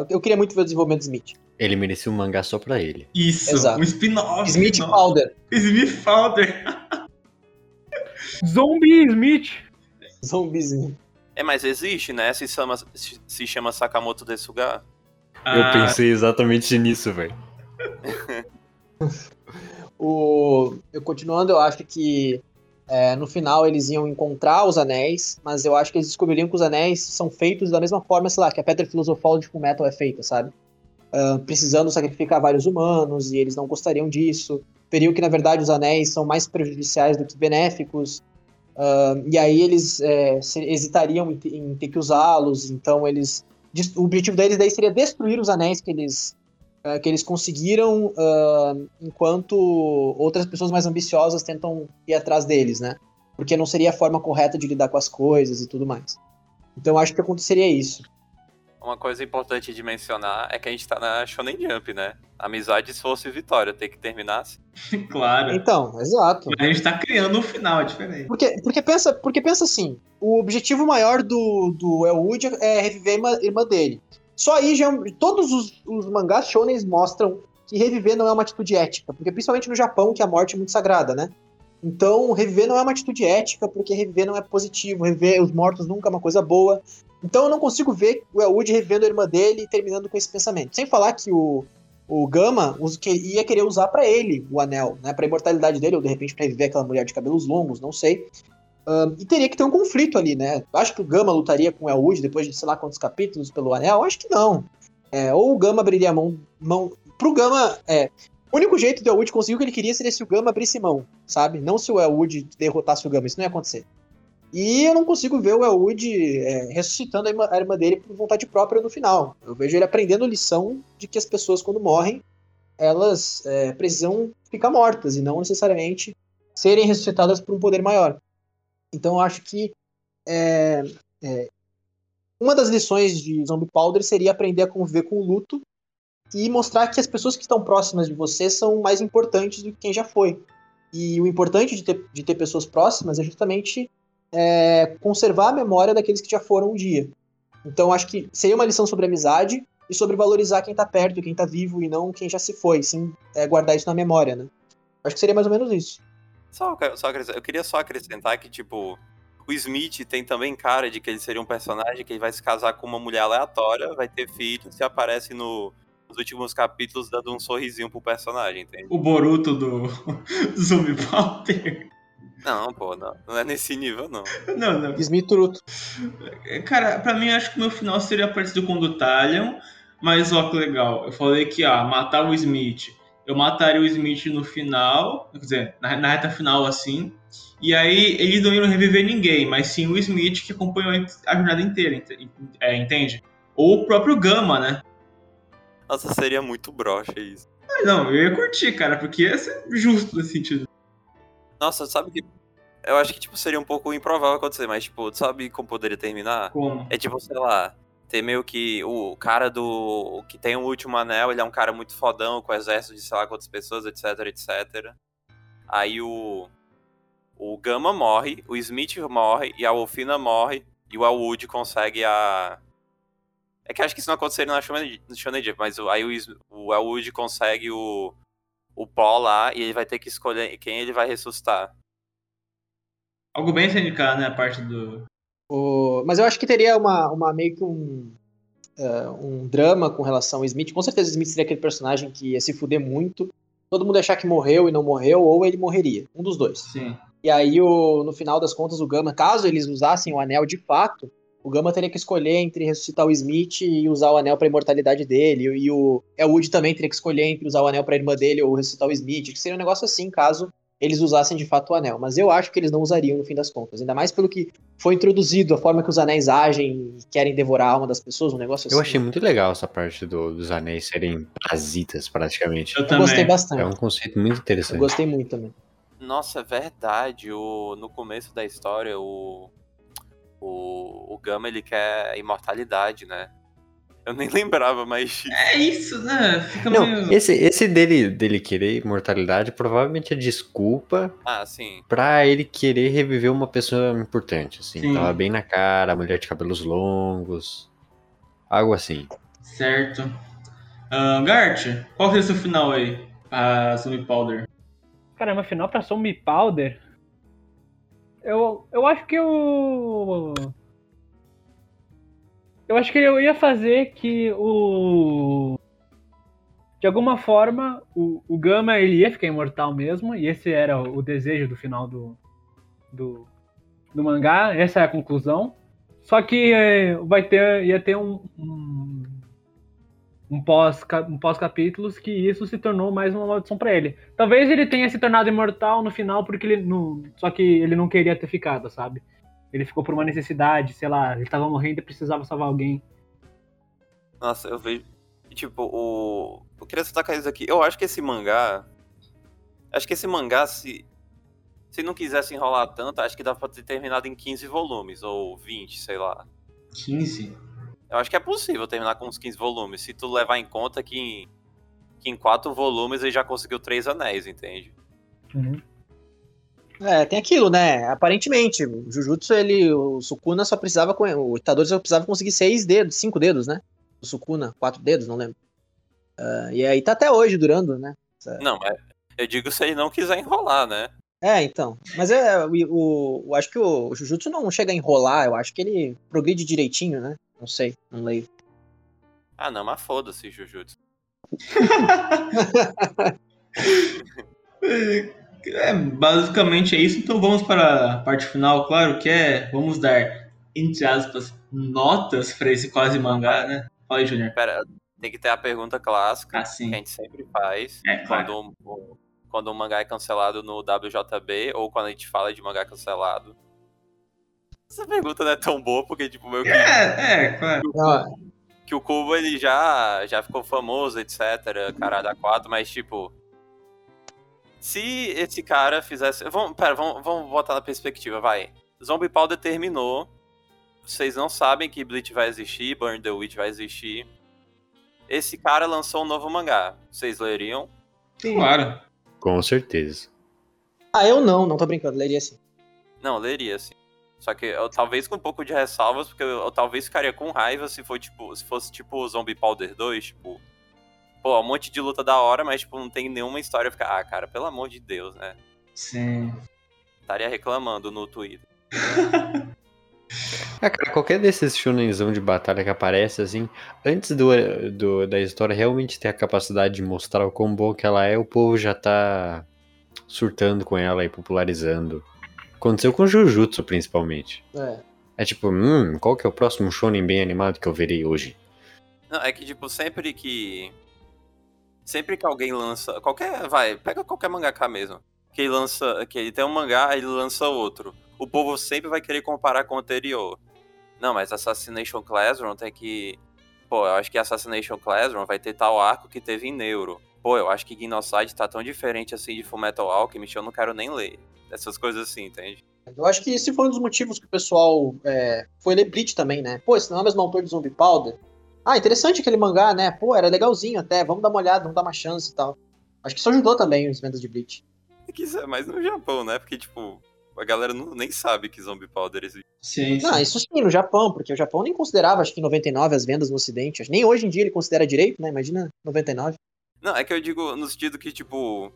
[SPEAKER 4] Eu, queria muito ver o desenvolvimento de Smith.
[SPEAKER 5] Ele merecia um mangá só pra ele.
[SPEAKER 1] Isso,
[SPEAKER 4] Exato.
[SPEAKER 1] um spin-off.
[SPEAKER 4] Smith
[SPEAKER 1] spin-off.
[SPEAKER 4] Powder.
[SPEAKER 1] Smith Powder.
[SPEAKER 2] Zombie Smith.
[SPEAKER 4] Zombizinho.
[SPEAKER 3] É, mas existe, né? Se chama, se chama Sakamoto Desuga.
[SPEAKER 1] Ah,
[SPEAKER 5] Eu pensei exatamente nisso, velho. <laughs>
[SPEAKER 4] O, eu continuando, eu acho que é, no final eles iam encontrar os anéis, mas eu acho que eles descobririam que os anéis são feitos da mesma forma, sei lá, que a pedra filosofal de Fullmetal é feita, sabe? uh, precisando sacrificar vários humanos e eles não gostariam disso. Veriam que, na verdade, os anéis são mais prejudiciais do que benéficos. Uh, e aí eles é, hesitariam em, em ter que usá-los, então eles o objetivo deles daí seria destruir os anéis que eles uh, que eles conseguiram uh, enquanto outras pessoas mais ambiciosas tentam ir atrás deles, né? Porque não seria a forma correta de lidar com as coisas e tudo mais. Então acho que aconteceria isso.
[SPEAKER 3] Uma coisa importante de mencionar é que a gente tá na Shonen Jump, né? Amizade se fosse vitória, tem que terminar assim. <laughs>
[SPEAKER 1] claro.
[SPEAKER 4] Então, exato.
[SPEAKER 1] Mas a gente tá criando um final diferente.
[SPEAKER 4] Porque, porque, pensa, porque pensa assim, o objetivo maior do, do Elwood é reviver a irmã dele. Só aí já todos os, os mangás shonen mostram que reviver não é uma atitude ética, porque principalmente no Japão que a morte é muito sagrada, né? Então, reviver não é uma atitude ética, porque reviver não é positivo, reviver os mortos nunca é uma coisa boa. Então eu não consigo ver o Elwood revendo a irmã dele e terminando com esse pensamento. Sem falar que o, o Gama ia querer usar para ele o anel, né? Pra imortalidade dele, ou de repente pra reviver aquela mulher de cabelos longos, não sei. Um, e teria que ter um conflito ali, né? Acho que o Gama lutaria com o Elwood depois de sei lá quantos capítulos pelo anel? Acho que não. É, ou o Gama abriria a mão, mão. Pro Gama, é. O único jeito do Elwood conseguir o que ele queria seria se o Gama abrisse mão, sabe? Não se o Elwood derrotasse o Gama, isso não ia acontecer. E eu não consigo ver o Elwood é, ressuscitando a irmã, a irmã dele por vontade própria no final. Eu vejo ele aprendendo lição de que as pessoas, quando morrem, elas é, precisam ficar mortas e não necessariamente serem ressuscitadas por um poder maior. Então eu acho que é, é, uma das lições de Zombie Powder seria aprender a conviver com o luto e mostrar que as pessoas que estão próximas de você são mais importantes do que quem já foi. E o importante de ter, de ter pessoas próximas é justamente é, conservar a memória daqueles que já foram um dia. Então acho que seria uma lição sobre amizade e sobre valorizar quem tá perto, quem tá vivo e não quem já se foi, sim é, guardar isso na memória, né? Acho que seria mais ou menos isso.
[SPEAKER 3] Só, só eu queria só acrescentar que, tipo, o Smith tem também cara de que ele seria um personagem que ele vai se casar com uma mulher aleatória, vai ter filhos e aparece no, nos últimos capítulos dando um sorrisinho pro personagem, entende?
[SPEAKER 1] O Boruto do, <laughs> Zombie Powder.
[SPEAKER 3] Não, pô, não. Não é nesse nível, não.
[SPEAKER 1] Não, não.
[SPEAKER 4] Smith-Truto.
[SPEAKER 1] Cara, pra mim, acho que o meu final seria parecido com o do Talion, mas ó, que legal. Eu falei que, ah, matar o Smith. Eu mataria o Smith no final, quer dizer, na, na reta final, assim. E aí, eles não iam reviver ninguém, mas sim o Smith que acompanhou a jornada inteira, é, entende? Ou o próprio Gama, né?
[SPEAKER 3] Nossa, seria muito broxa isso.
[SPEAKER 1] Mas não, eu ia curtir, cara, porque ia ser justo nesse sentido.
[SPEAKER 3] Nossa, sabe que. Eu acho que, tipo, seria um pouco improvável acontecer, mas, tipo, sabe como poderia terminar?
[SPEAKER 1] Como?
[SPEAKER 3] É tipo, sei lá, ter meio que o cara do. que tem o último anel, ele é um cara muito fodão, com exército de sei lá quantas pessoas, etc, etc. Aí o. O Gama morre, o Smith morre, e a Wolfina morre, e o Elwood consegue a. É que acho que isso não aconteceria na Shonen Jump, mas aí o, o consegue o, o pó lá e ele vai ter que escolher quem ele vai ressuscitar.
[SPEAKER 1] Algo bem sindicar, né? A parte do.
[SPEAKER 4] O... Mas eu acho que teria uma, uma meio que um. Uh, um drama com relação ao Smith. Com certeza o Smith seria aquele personagem que ia se fuder muito. Todo mundo achar que morreu e não morreu, ou ele morreria. Um dos dois.
[SPEAKER 1] Sim.
[SPEAKER 4] E aí, o, no final das contas, o Gama, caso eles usassem o anel de fato, o Gama teria que escolher entre ressuscitar o Smith e usar o anel para imortalidade dele. E o Elwood também teria que escolher entre usar o anel para irmã dele ou ressuscitar o Smith. Que seria um negócio assim, caso eles usassem de fato o anel. Mas eu acho que eles não usariam no fim das contas. Ainda mais pelo que foi introduzido, a forma que os anéis agem e querem devorar a alma das pessoas, um negócio assim.
[SPEAKER 5] Eu achei muito legal essa parte do, dos anéis serem parasitas, praticamente.
[SPEAKER 1] Eu,
[SPEAKER 4] eu gostei bastante.
[SPEAKER 5] É um conceito muito interessante.
[SPEAKER 4] Eu gostei muito também.
[SPEAKER 3] Nossa, é verdade. O, no começo da história, o, o, o Gama ele quer imortalidade, né? Eu nem lembrava, mas.
[SPEAKER 1] É isso, né? Fica
[SPEAKER 5] Não,
[SPEAKER 1] meio.
[SPEAKER 5] esse, esse dele, dele querer imortalidade provavelmente é desculpa
[SPEAKER 3] Ah, sim.
[SPEAKER 5] pra ele querer reviver uma pessoa importante, assim.
[SPEAKER 1] Sim.
[SPEAKER 5] Tava bem na cara, a mulher de cabelos longos. Algo assim.
[SPEAKER 1] Certo. Uh, Gart, qual seria o seu final aí? A Zombie Powder.
[SPEAKER 2] Caramba, final pra Zombie Powder. Eu, eu acho que eu. Eu acho que eu ia fazer que o. De alguma forma, o, o Gama ele ia ficar imortal mesmo, e esse era o desejo do final do, do, do mangá, essa é a conclusão. Só que é, vai ter, ia ter um, um, um pós um pós que isso se tornou mais uma maldição para ele. Talvez ele tenha se tornado imortal no final porque ele não, só que ele não queria ter ficado, sabe? Ele ficou por uma necessidade, sei lá, ele tava morrendo e precisava salvar alguém.
[SPEAKER 3] Nossa, eu vejo tipo o eu queria citar isso aqui. Eu acho que esse mangá acho que esse mangá se se não quisesse enrolar tanto, acho que dá pra ter terminado em 15 volumes ou 20, sei lá.
[SPEAKER 1] 15?
[SPEAKER 3] Eu acho que é possível terminar com uns 15 volumes, se tu levar em conta que em, que em 4 volumes ele já conseguiu 3 anéis, entende?
[SPEAKER 2] Uhum.
[SPEAKER 4] É, tem aquilo, né? Aparentemente, o Jujutsu, ele, o Sukuna só precisava, o Itadori só precisava conseguir 6 dedos, 5 dedos, né? O Sukuna, 4 dedos, não lembro. Uh, e aí tá até hoje durando, né?
[SPEAKER 3] Essa... Não, mas eu digo se ele não quiser enrolar, né?
[SPEAKER 4] É, então. Mas é, o, o, eu acho que o, o Jujutsu não chega a enrolar, eu acho que ele progride direitinho, né? Não sei, não leio.
[SPEAKER 3] Ah, não, mas foda-se, Jujutsu. <laughs> <laughs> <laughs>
[SPEAKER 1] é, basicamente é isso. Então vamos para a parte final, claro que é. Vamos dar, entre aspas, notas para esse quase mangá, né? Fala aí, Junior.
[SPEAKER 3] Pera, tem que ter a pergunta clássica
[SPEAKER 1] ah,
[SPEAKER 3] que a gente sempre faz
[SPEAKER 1] é, claro.
[SPEAKER 3] quando, quando um mangá é cancelado no WJB ou quando a gente fala de mangá cancelado. Essa pergunta não é tão boa, porque, tipo, meu
[SPEAKER 1] que. É, é, claro.
[SPEAKER 3] Que o Cubo ele já, já ficou famoso, etc. Cara da 4, mas, tipo. Se esse cara fizesse. Vamos, pera, vamos, vamos botar na perspectiva, vai. Zombie Powder terminou. Vocês não sabem que Bleach vai existir, Burn the Witch vai existir. Esse cara lançou um novo mangá. Vocês leriam?
[SPEAKER 1] Sim. Claro.
[SPEAKER 5] Com certeza.
[SPEAKER 4] Ah, eu não, não tô brincando, leria sim.
[SPEAKER 3] Não, leria sim. Só que eu talvez com um pouco de ressalvas, porque eu, eu, talvez ficaria com raiva se for tipo, se fosse tipo Zombie Powder 2, tipo, pô, um monte de luta da hora, mas tipo, não tem nenhuma história ficar, ah, cara, pelo amor de Deus, né?
[SPEAKER 1] Sim.
[SPEAKER 3] Estaria reclamando no Twitter.
[SPEAKER 5] É, cara, qualquer desses shunenzão de batalha que aparece, assim, antes do, do, da história realmente ter a capacidade de mostrar o quão boa que ela é, o povo já tá surtando com ela e popularizando. Aconteceu com Jujutsu, principalmente.
[SPEAKER 4] É.
[SPEAKER 5] É tipo, hum, qual que é o próximo shonen bem animado que eu verei hoje?
[SPEAKER 3] Não, é que, tipo, sempre que... Sempre que alguém lança... Qualquer... Vai, pega qualquer mangaka mesmo. Que ele lança... Que ele tem um mangá, ele lança outro. O povo sempre vai querer comparar com o anterior. Não, mas Assassination Classroom tem que... Pô, eu acho que Assassination Classroom vai ter tal arco que teve em Neuro. Pô, eu acho que Gnoside tá tão diferente assim de Fullmetal Alchemist, eu não quero nem ler essas coisas assim, entende?
[SPEAKER 4] Eu acho que esse foi um dos motivos que o pessoal é, foi ler Bleach também, né? Pô, esse não é o mesmo autor de Zombie Powder. Ah, interessante aquele mangá, né? Pô, era legalzinho até, vamos dar uma olhada, vamos dar uma chance e tal. Acho que isso ajudou também as vendas de Bleach.
[SPEAKER 3] É que isso é mais no Japão, né? Porque, tipo, a galera não, nem sabe que Zombie Powder existe.
[SPEAKER 1] Sim, sim.
[SPEAKER 4] Não, isso sim, no Japão, porque o Japão nem considerava, acho que em 99 as vendas no ocidente. Nem hoje em dia ele considera direito, né? Imagina 99.
[SPEAKER 3] Não, é que eu digo no sentido que, tipo,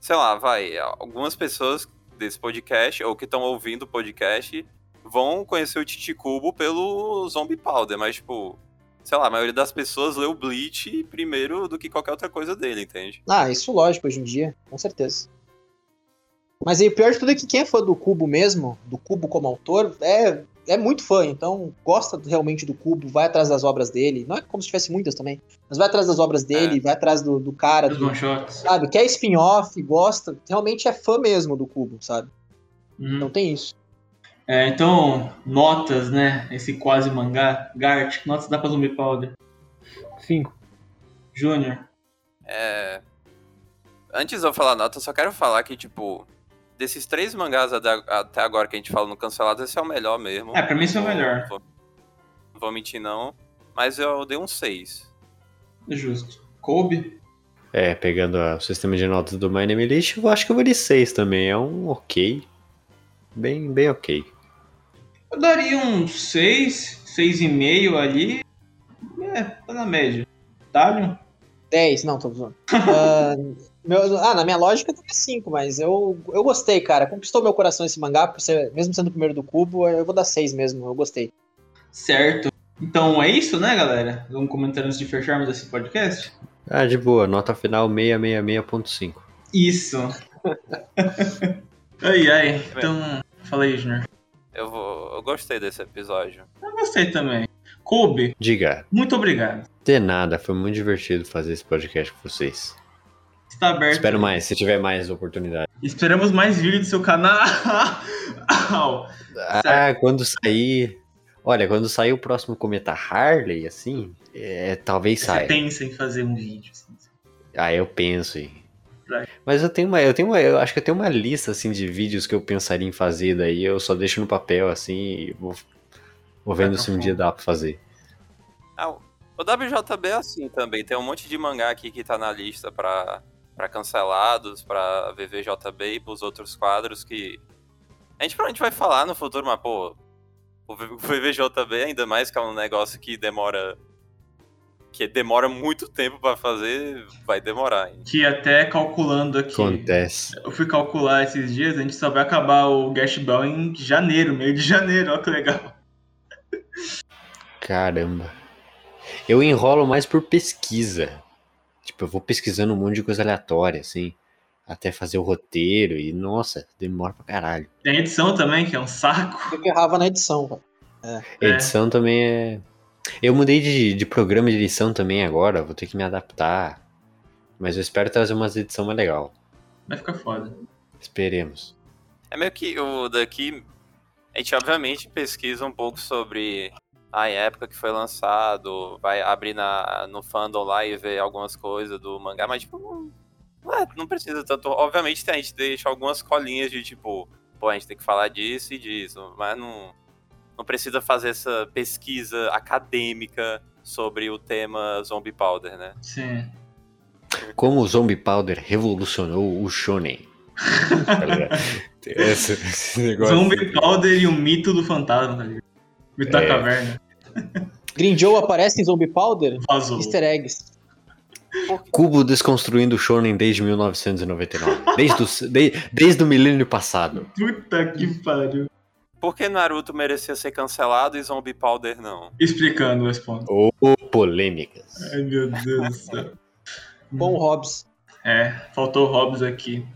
[SPEAKER 3] sei lá, vai, algumas pessoas desse podcast, ou que estão ouvindo o podcast, vão conhecer o Titicubo pelo Zombie Powder, mas, tipo, sei lá, a maioria das pessoas lê o Bleach primeiro do que qualquer outra coisa dele, entende?
[SPEAKER 4] Ah, isso lógico hoje em dia, com certeza. Mas aí, o pior de tudo é que quem é fã do Cubo mesmo, do Cubo como autor, é é muito fã, então gosta realmente do Cubo, vai atrás das obras dele. Não é como se tivesse muitas também, mas vai atrás das obras dele, é. vai atrás do, do cara.
[SPEAKER 1] do,
[SPEAKER 4] sabe? Quer spin-off, gosta, realmente é fã mesmo do Cubo, sabe? Hum. Então tem isso.
[SPEAKER 1] É, então, notas, né? Esse quase mangá. Gart, notas dá pra Zumbi Powder?
[SPEAKER 2] Cinco.
[SPEAKER 1] Júnior.
[SPEAKER 3] É. Antes de eu falar nota, eu só quero falar que, tipo, desses três mangás até agora que a gente fala no cancelado, esse é o melhor mesmo.
[SPEAKER 1] É, pra mim esse é o melhor.
[SPEAKER 3] Não vou, não vou mentir, não. Mas eu dei um 6.
[SPEAKER 1] Justo. Kobe?
[SPEAKER 5] É, pegando o sistema de notas do My Name List, eu acho que eu vou de 6 também. É um ok. Bem, bem ok.
[SPEAKER 1] Eu daria um 6, 6,5 ali. É, tá na média. Dalion?
[SPEAKER 4] 10, não, tô usando. uh, <laughs> Meu, ah, na minha lógica também é 5, mas eu, eu gostei, cara. Conquistou meu coração esse mangá, por ser, mesmo sendo o primeiro do cubo, eu vou dar 6 mesmo, eu gostei.
[SPEAKER 1] Certo. Então é isso, né, galera? Vamos comentar antes de fecharmos esse podcast?
[SPEAKER 5] Ah, de boa, nota final 666.5.
[SPEAKER 1] Isso. <laughs> ai, ai. Então, fala aí, Junior.
[SPEAKER 3] Eu, vou, eu gostei desse episódio.
[SPEAKER 1] Eu gostei também. Kobe.
[SPEAKER 5] Diga.
[SPEAKER 1] Muito obrigado.
[SPEAKER 5] De nada, foi muito divertido fazer esse podcast com vocês.
[SPEAKER 1] Está aberto.
[SPEAKER 5] Espero mais, se tiver mais oportunidade.
[SPEAKER 1] Esperamos mais vídeos do seu canal. <laughs>
[SPEAKER 5] ah, quando sair. Olha, quando sair o próximo Cometa Harley, assim, é, talvez
[SPEAKER 1] Você
[SPEAKER 5] saia.
[SPEAKER 1] pensa em fazer um vídeo. Assim.
[SPEAKER 5] Ah, eu penso em. Mas eu tenho uma, eu tenho uma, eu acho que eu tenho uma lista assim de vídeos que eu pensaria em fazer, daí eu só deixo no papel assim e vou, vou vendo se um dia dá pra fazer.
[SPEAKER 3] Ah, o WJB é assim também, tem um monte de mangá aqui que tá na lista pra, pra cancelados, pra VVJB e pros outros quadros que. A gente provavelmente vai falar no futuro, mas pô, o VVJB ainda mais que é um negócio que demora que demora muito tempo para fazer, vai demorar. Hein?
[SPEAKER 1] Que até calculando aqui.
[SPEAKER 5] Acontece.
[SPEAKER 1] Eu fui calcular esses dias, a gente só vai acabar o Gash Bell em janeiro, meio de janeiro, <laughs> olha que legal.
[SPEAKER 5] Caramba. Eu enrolo mais por pesquisa. Tipo, eu vou pesquisando um monte de coisa aleatória, assim. Até fazer o roteiro e, nossa, demora pra caralho.
[SPEAKER 1] Tem edição também, que é um saco.
[SPEAKER 4] Eu errava na edição, velho.
[SPEAKER 5] É. Edição também é. Eu mudei de, de programa de edição também agora, vou ter que me adaptar. Mas eu espero trazer umas edição mais legal.
[SPEAKER 1] Vai ficar foda.
[SPEAKER 5] Esperemos.
[SPEAKER 3] É meio que o daqui. A gente obviamente pesquisa um pouco sobre a época que foi lançado, vai abrir na, no fandom lá e ver algumas coisas do mangá, mas tipo. Não, é, não precisa tanto. Obviamente a gente deixa algumas colinhas de tipo, pô, a gente tem que falar disso e disso, mas não não precisa fazer essa pesquisa acadêmica sobre o tema Zombie Powder, né?
[SPEAKER 1] Sim.
[SPEAKER 5] Como o Zombie Powder revolucionou o shonen. <laughs>
[SPEAKER 1] esse, esse negócio... Zombie Powder e o mito do fantasma, tá ligado? Mito da é. caverna.
[SPEAKER 4] Green Joe aparece em Zombie Powder?
[SPEAKER 1] Vazou.
[SPEAKER 4] Easter eggs.
[SPEAKER 5] Cubo desconstruindo o shonen desde 1999. Desde o, de, desde o milênio passado.
[SPEAKER 1] Puta que pariu.
[SPEAKER 3] Por que Naruto merecia ser cancelado e Zombie Powder não?
[SPEAKER 1] Explicando, respondo.
[SPEAKER 5] Ou polêmicas.
[SPEAKER 1] Ai, meu Deus do céu.
[SPEAKER 4] Bom Hobbs.
[SPEAKER 1] É, faltou Hobbs aqui.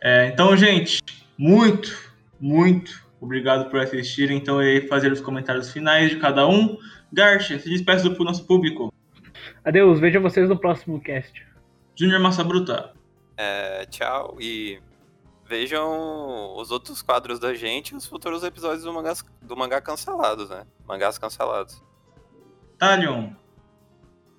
[SPEAKER 1] É, então, gente, muito, muito obrigado por assistirem. Então, eu ia fazer os comentários finais de cada um. Garcia, se despeça do nosso público.
[SPEAKER 2] Adeus, vejo vocês no próximo cast.
[SPEAKER 1] Júnior Massa Bruta.
[SPEAKER 3] É, tchau e vejam os outros quadros da gente e os futuros episódios do, mangás, do mangá cancelados, né? Mangás cancelados.
[SPEAKER 1] Talion.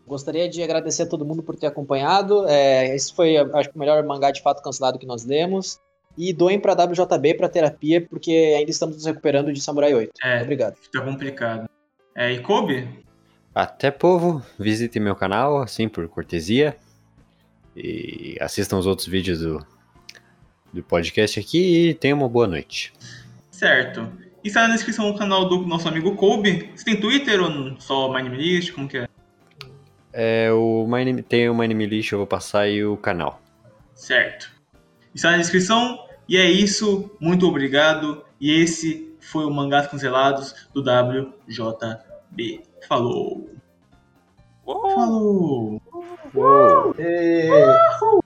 [SPEAKER 4] Gostaria de agradecer a todo mundo por ter acompanhado. É, esse foi, acho que, o melhor mangá de fato cancelado que nós demos. E doem para WJB para terapia, porque ainda estamos nos recuperando de Samurai 8.
[SPEAKER 1] É,
[SPEAKER 4] Obrigado.
[SPEAKER 1] Tá complicado. É, e Kobe?
[SPEAKER 5] Até povo, visitem meu canal, assim, por cortesia. E assistam os outros vídeos do do podcast aqui e tenha uma boa noite.
[SPEAKER 1] Certo. E está na descrição do canal do nosso amigo Kobe. Você tem Twitter ou só MyNameList? Como que é?
[SPEAKER 5] É, o My, tem o MyNameList, eu vou passar aí o canal.
[SPEAKER 1] Certo. Está na descrição. E é isso. Muito obrigado. E esse foi o Mangás Cancelados do WJB. Falou.
[SPEAKER 3] Uou.
[SPEAKER 1] Falou.
[SPEAKER 5] Uou.
[SPEAKER 4] Uou.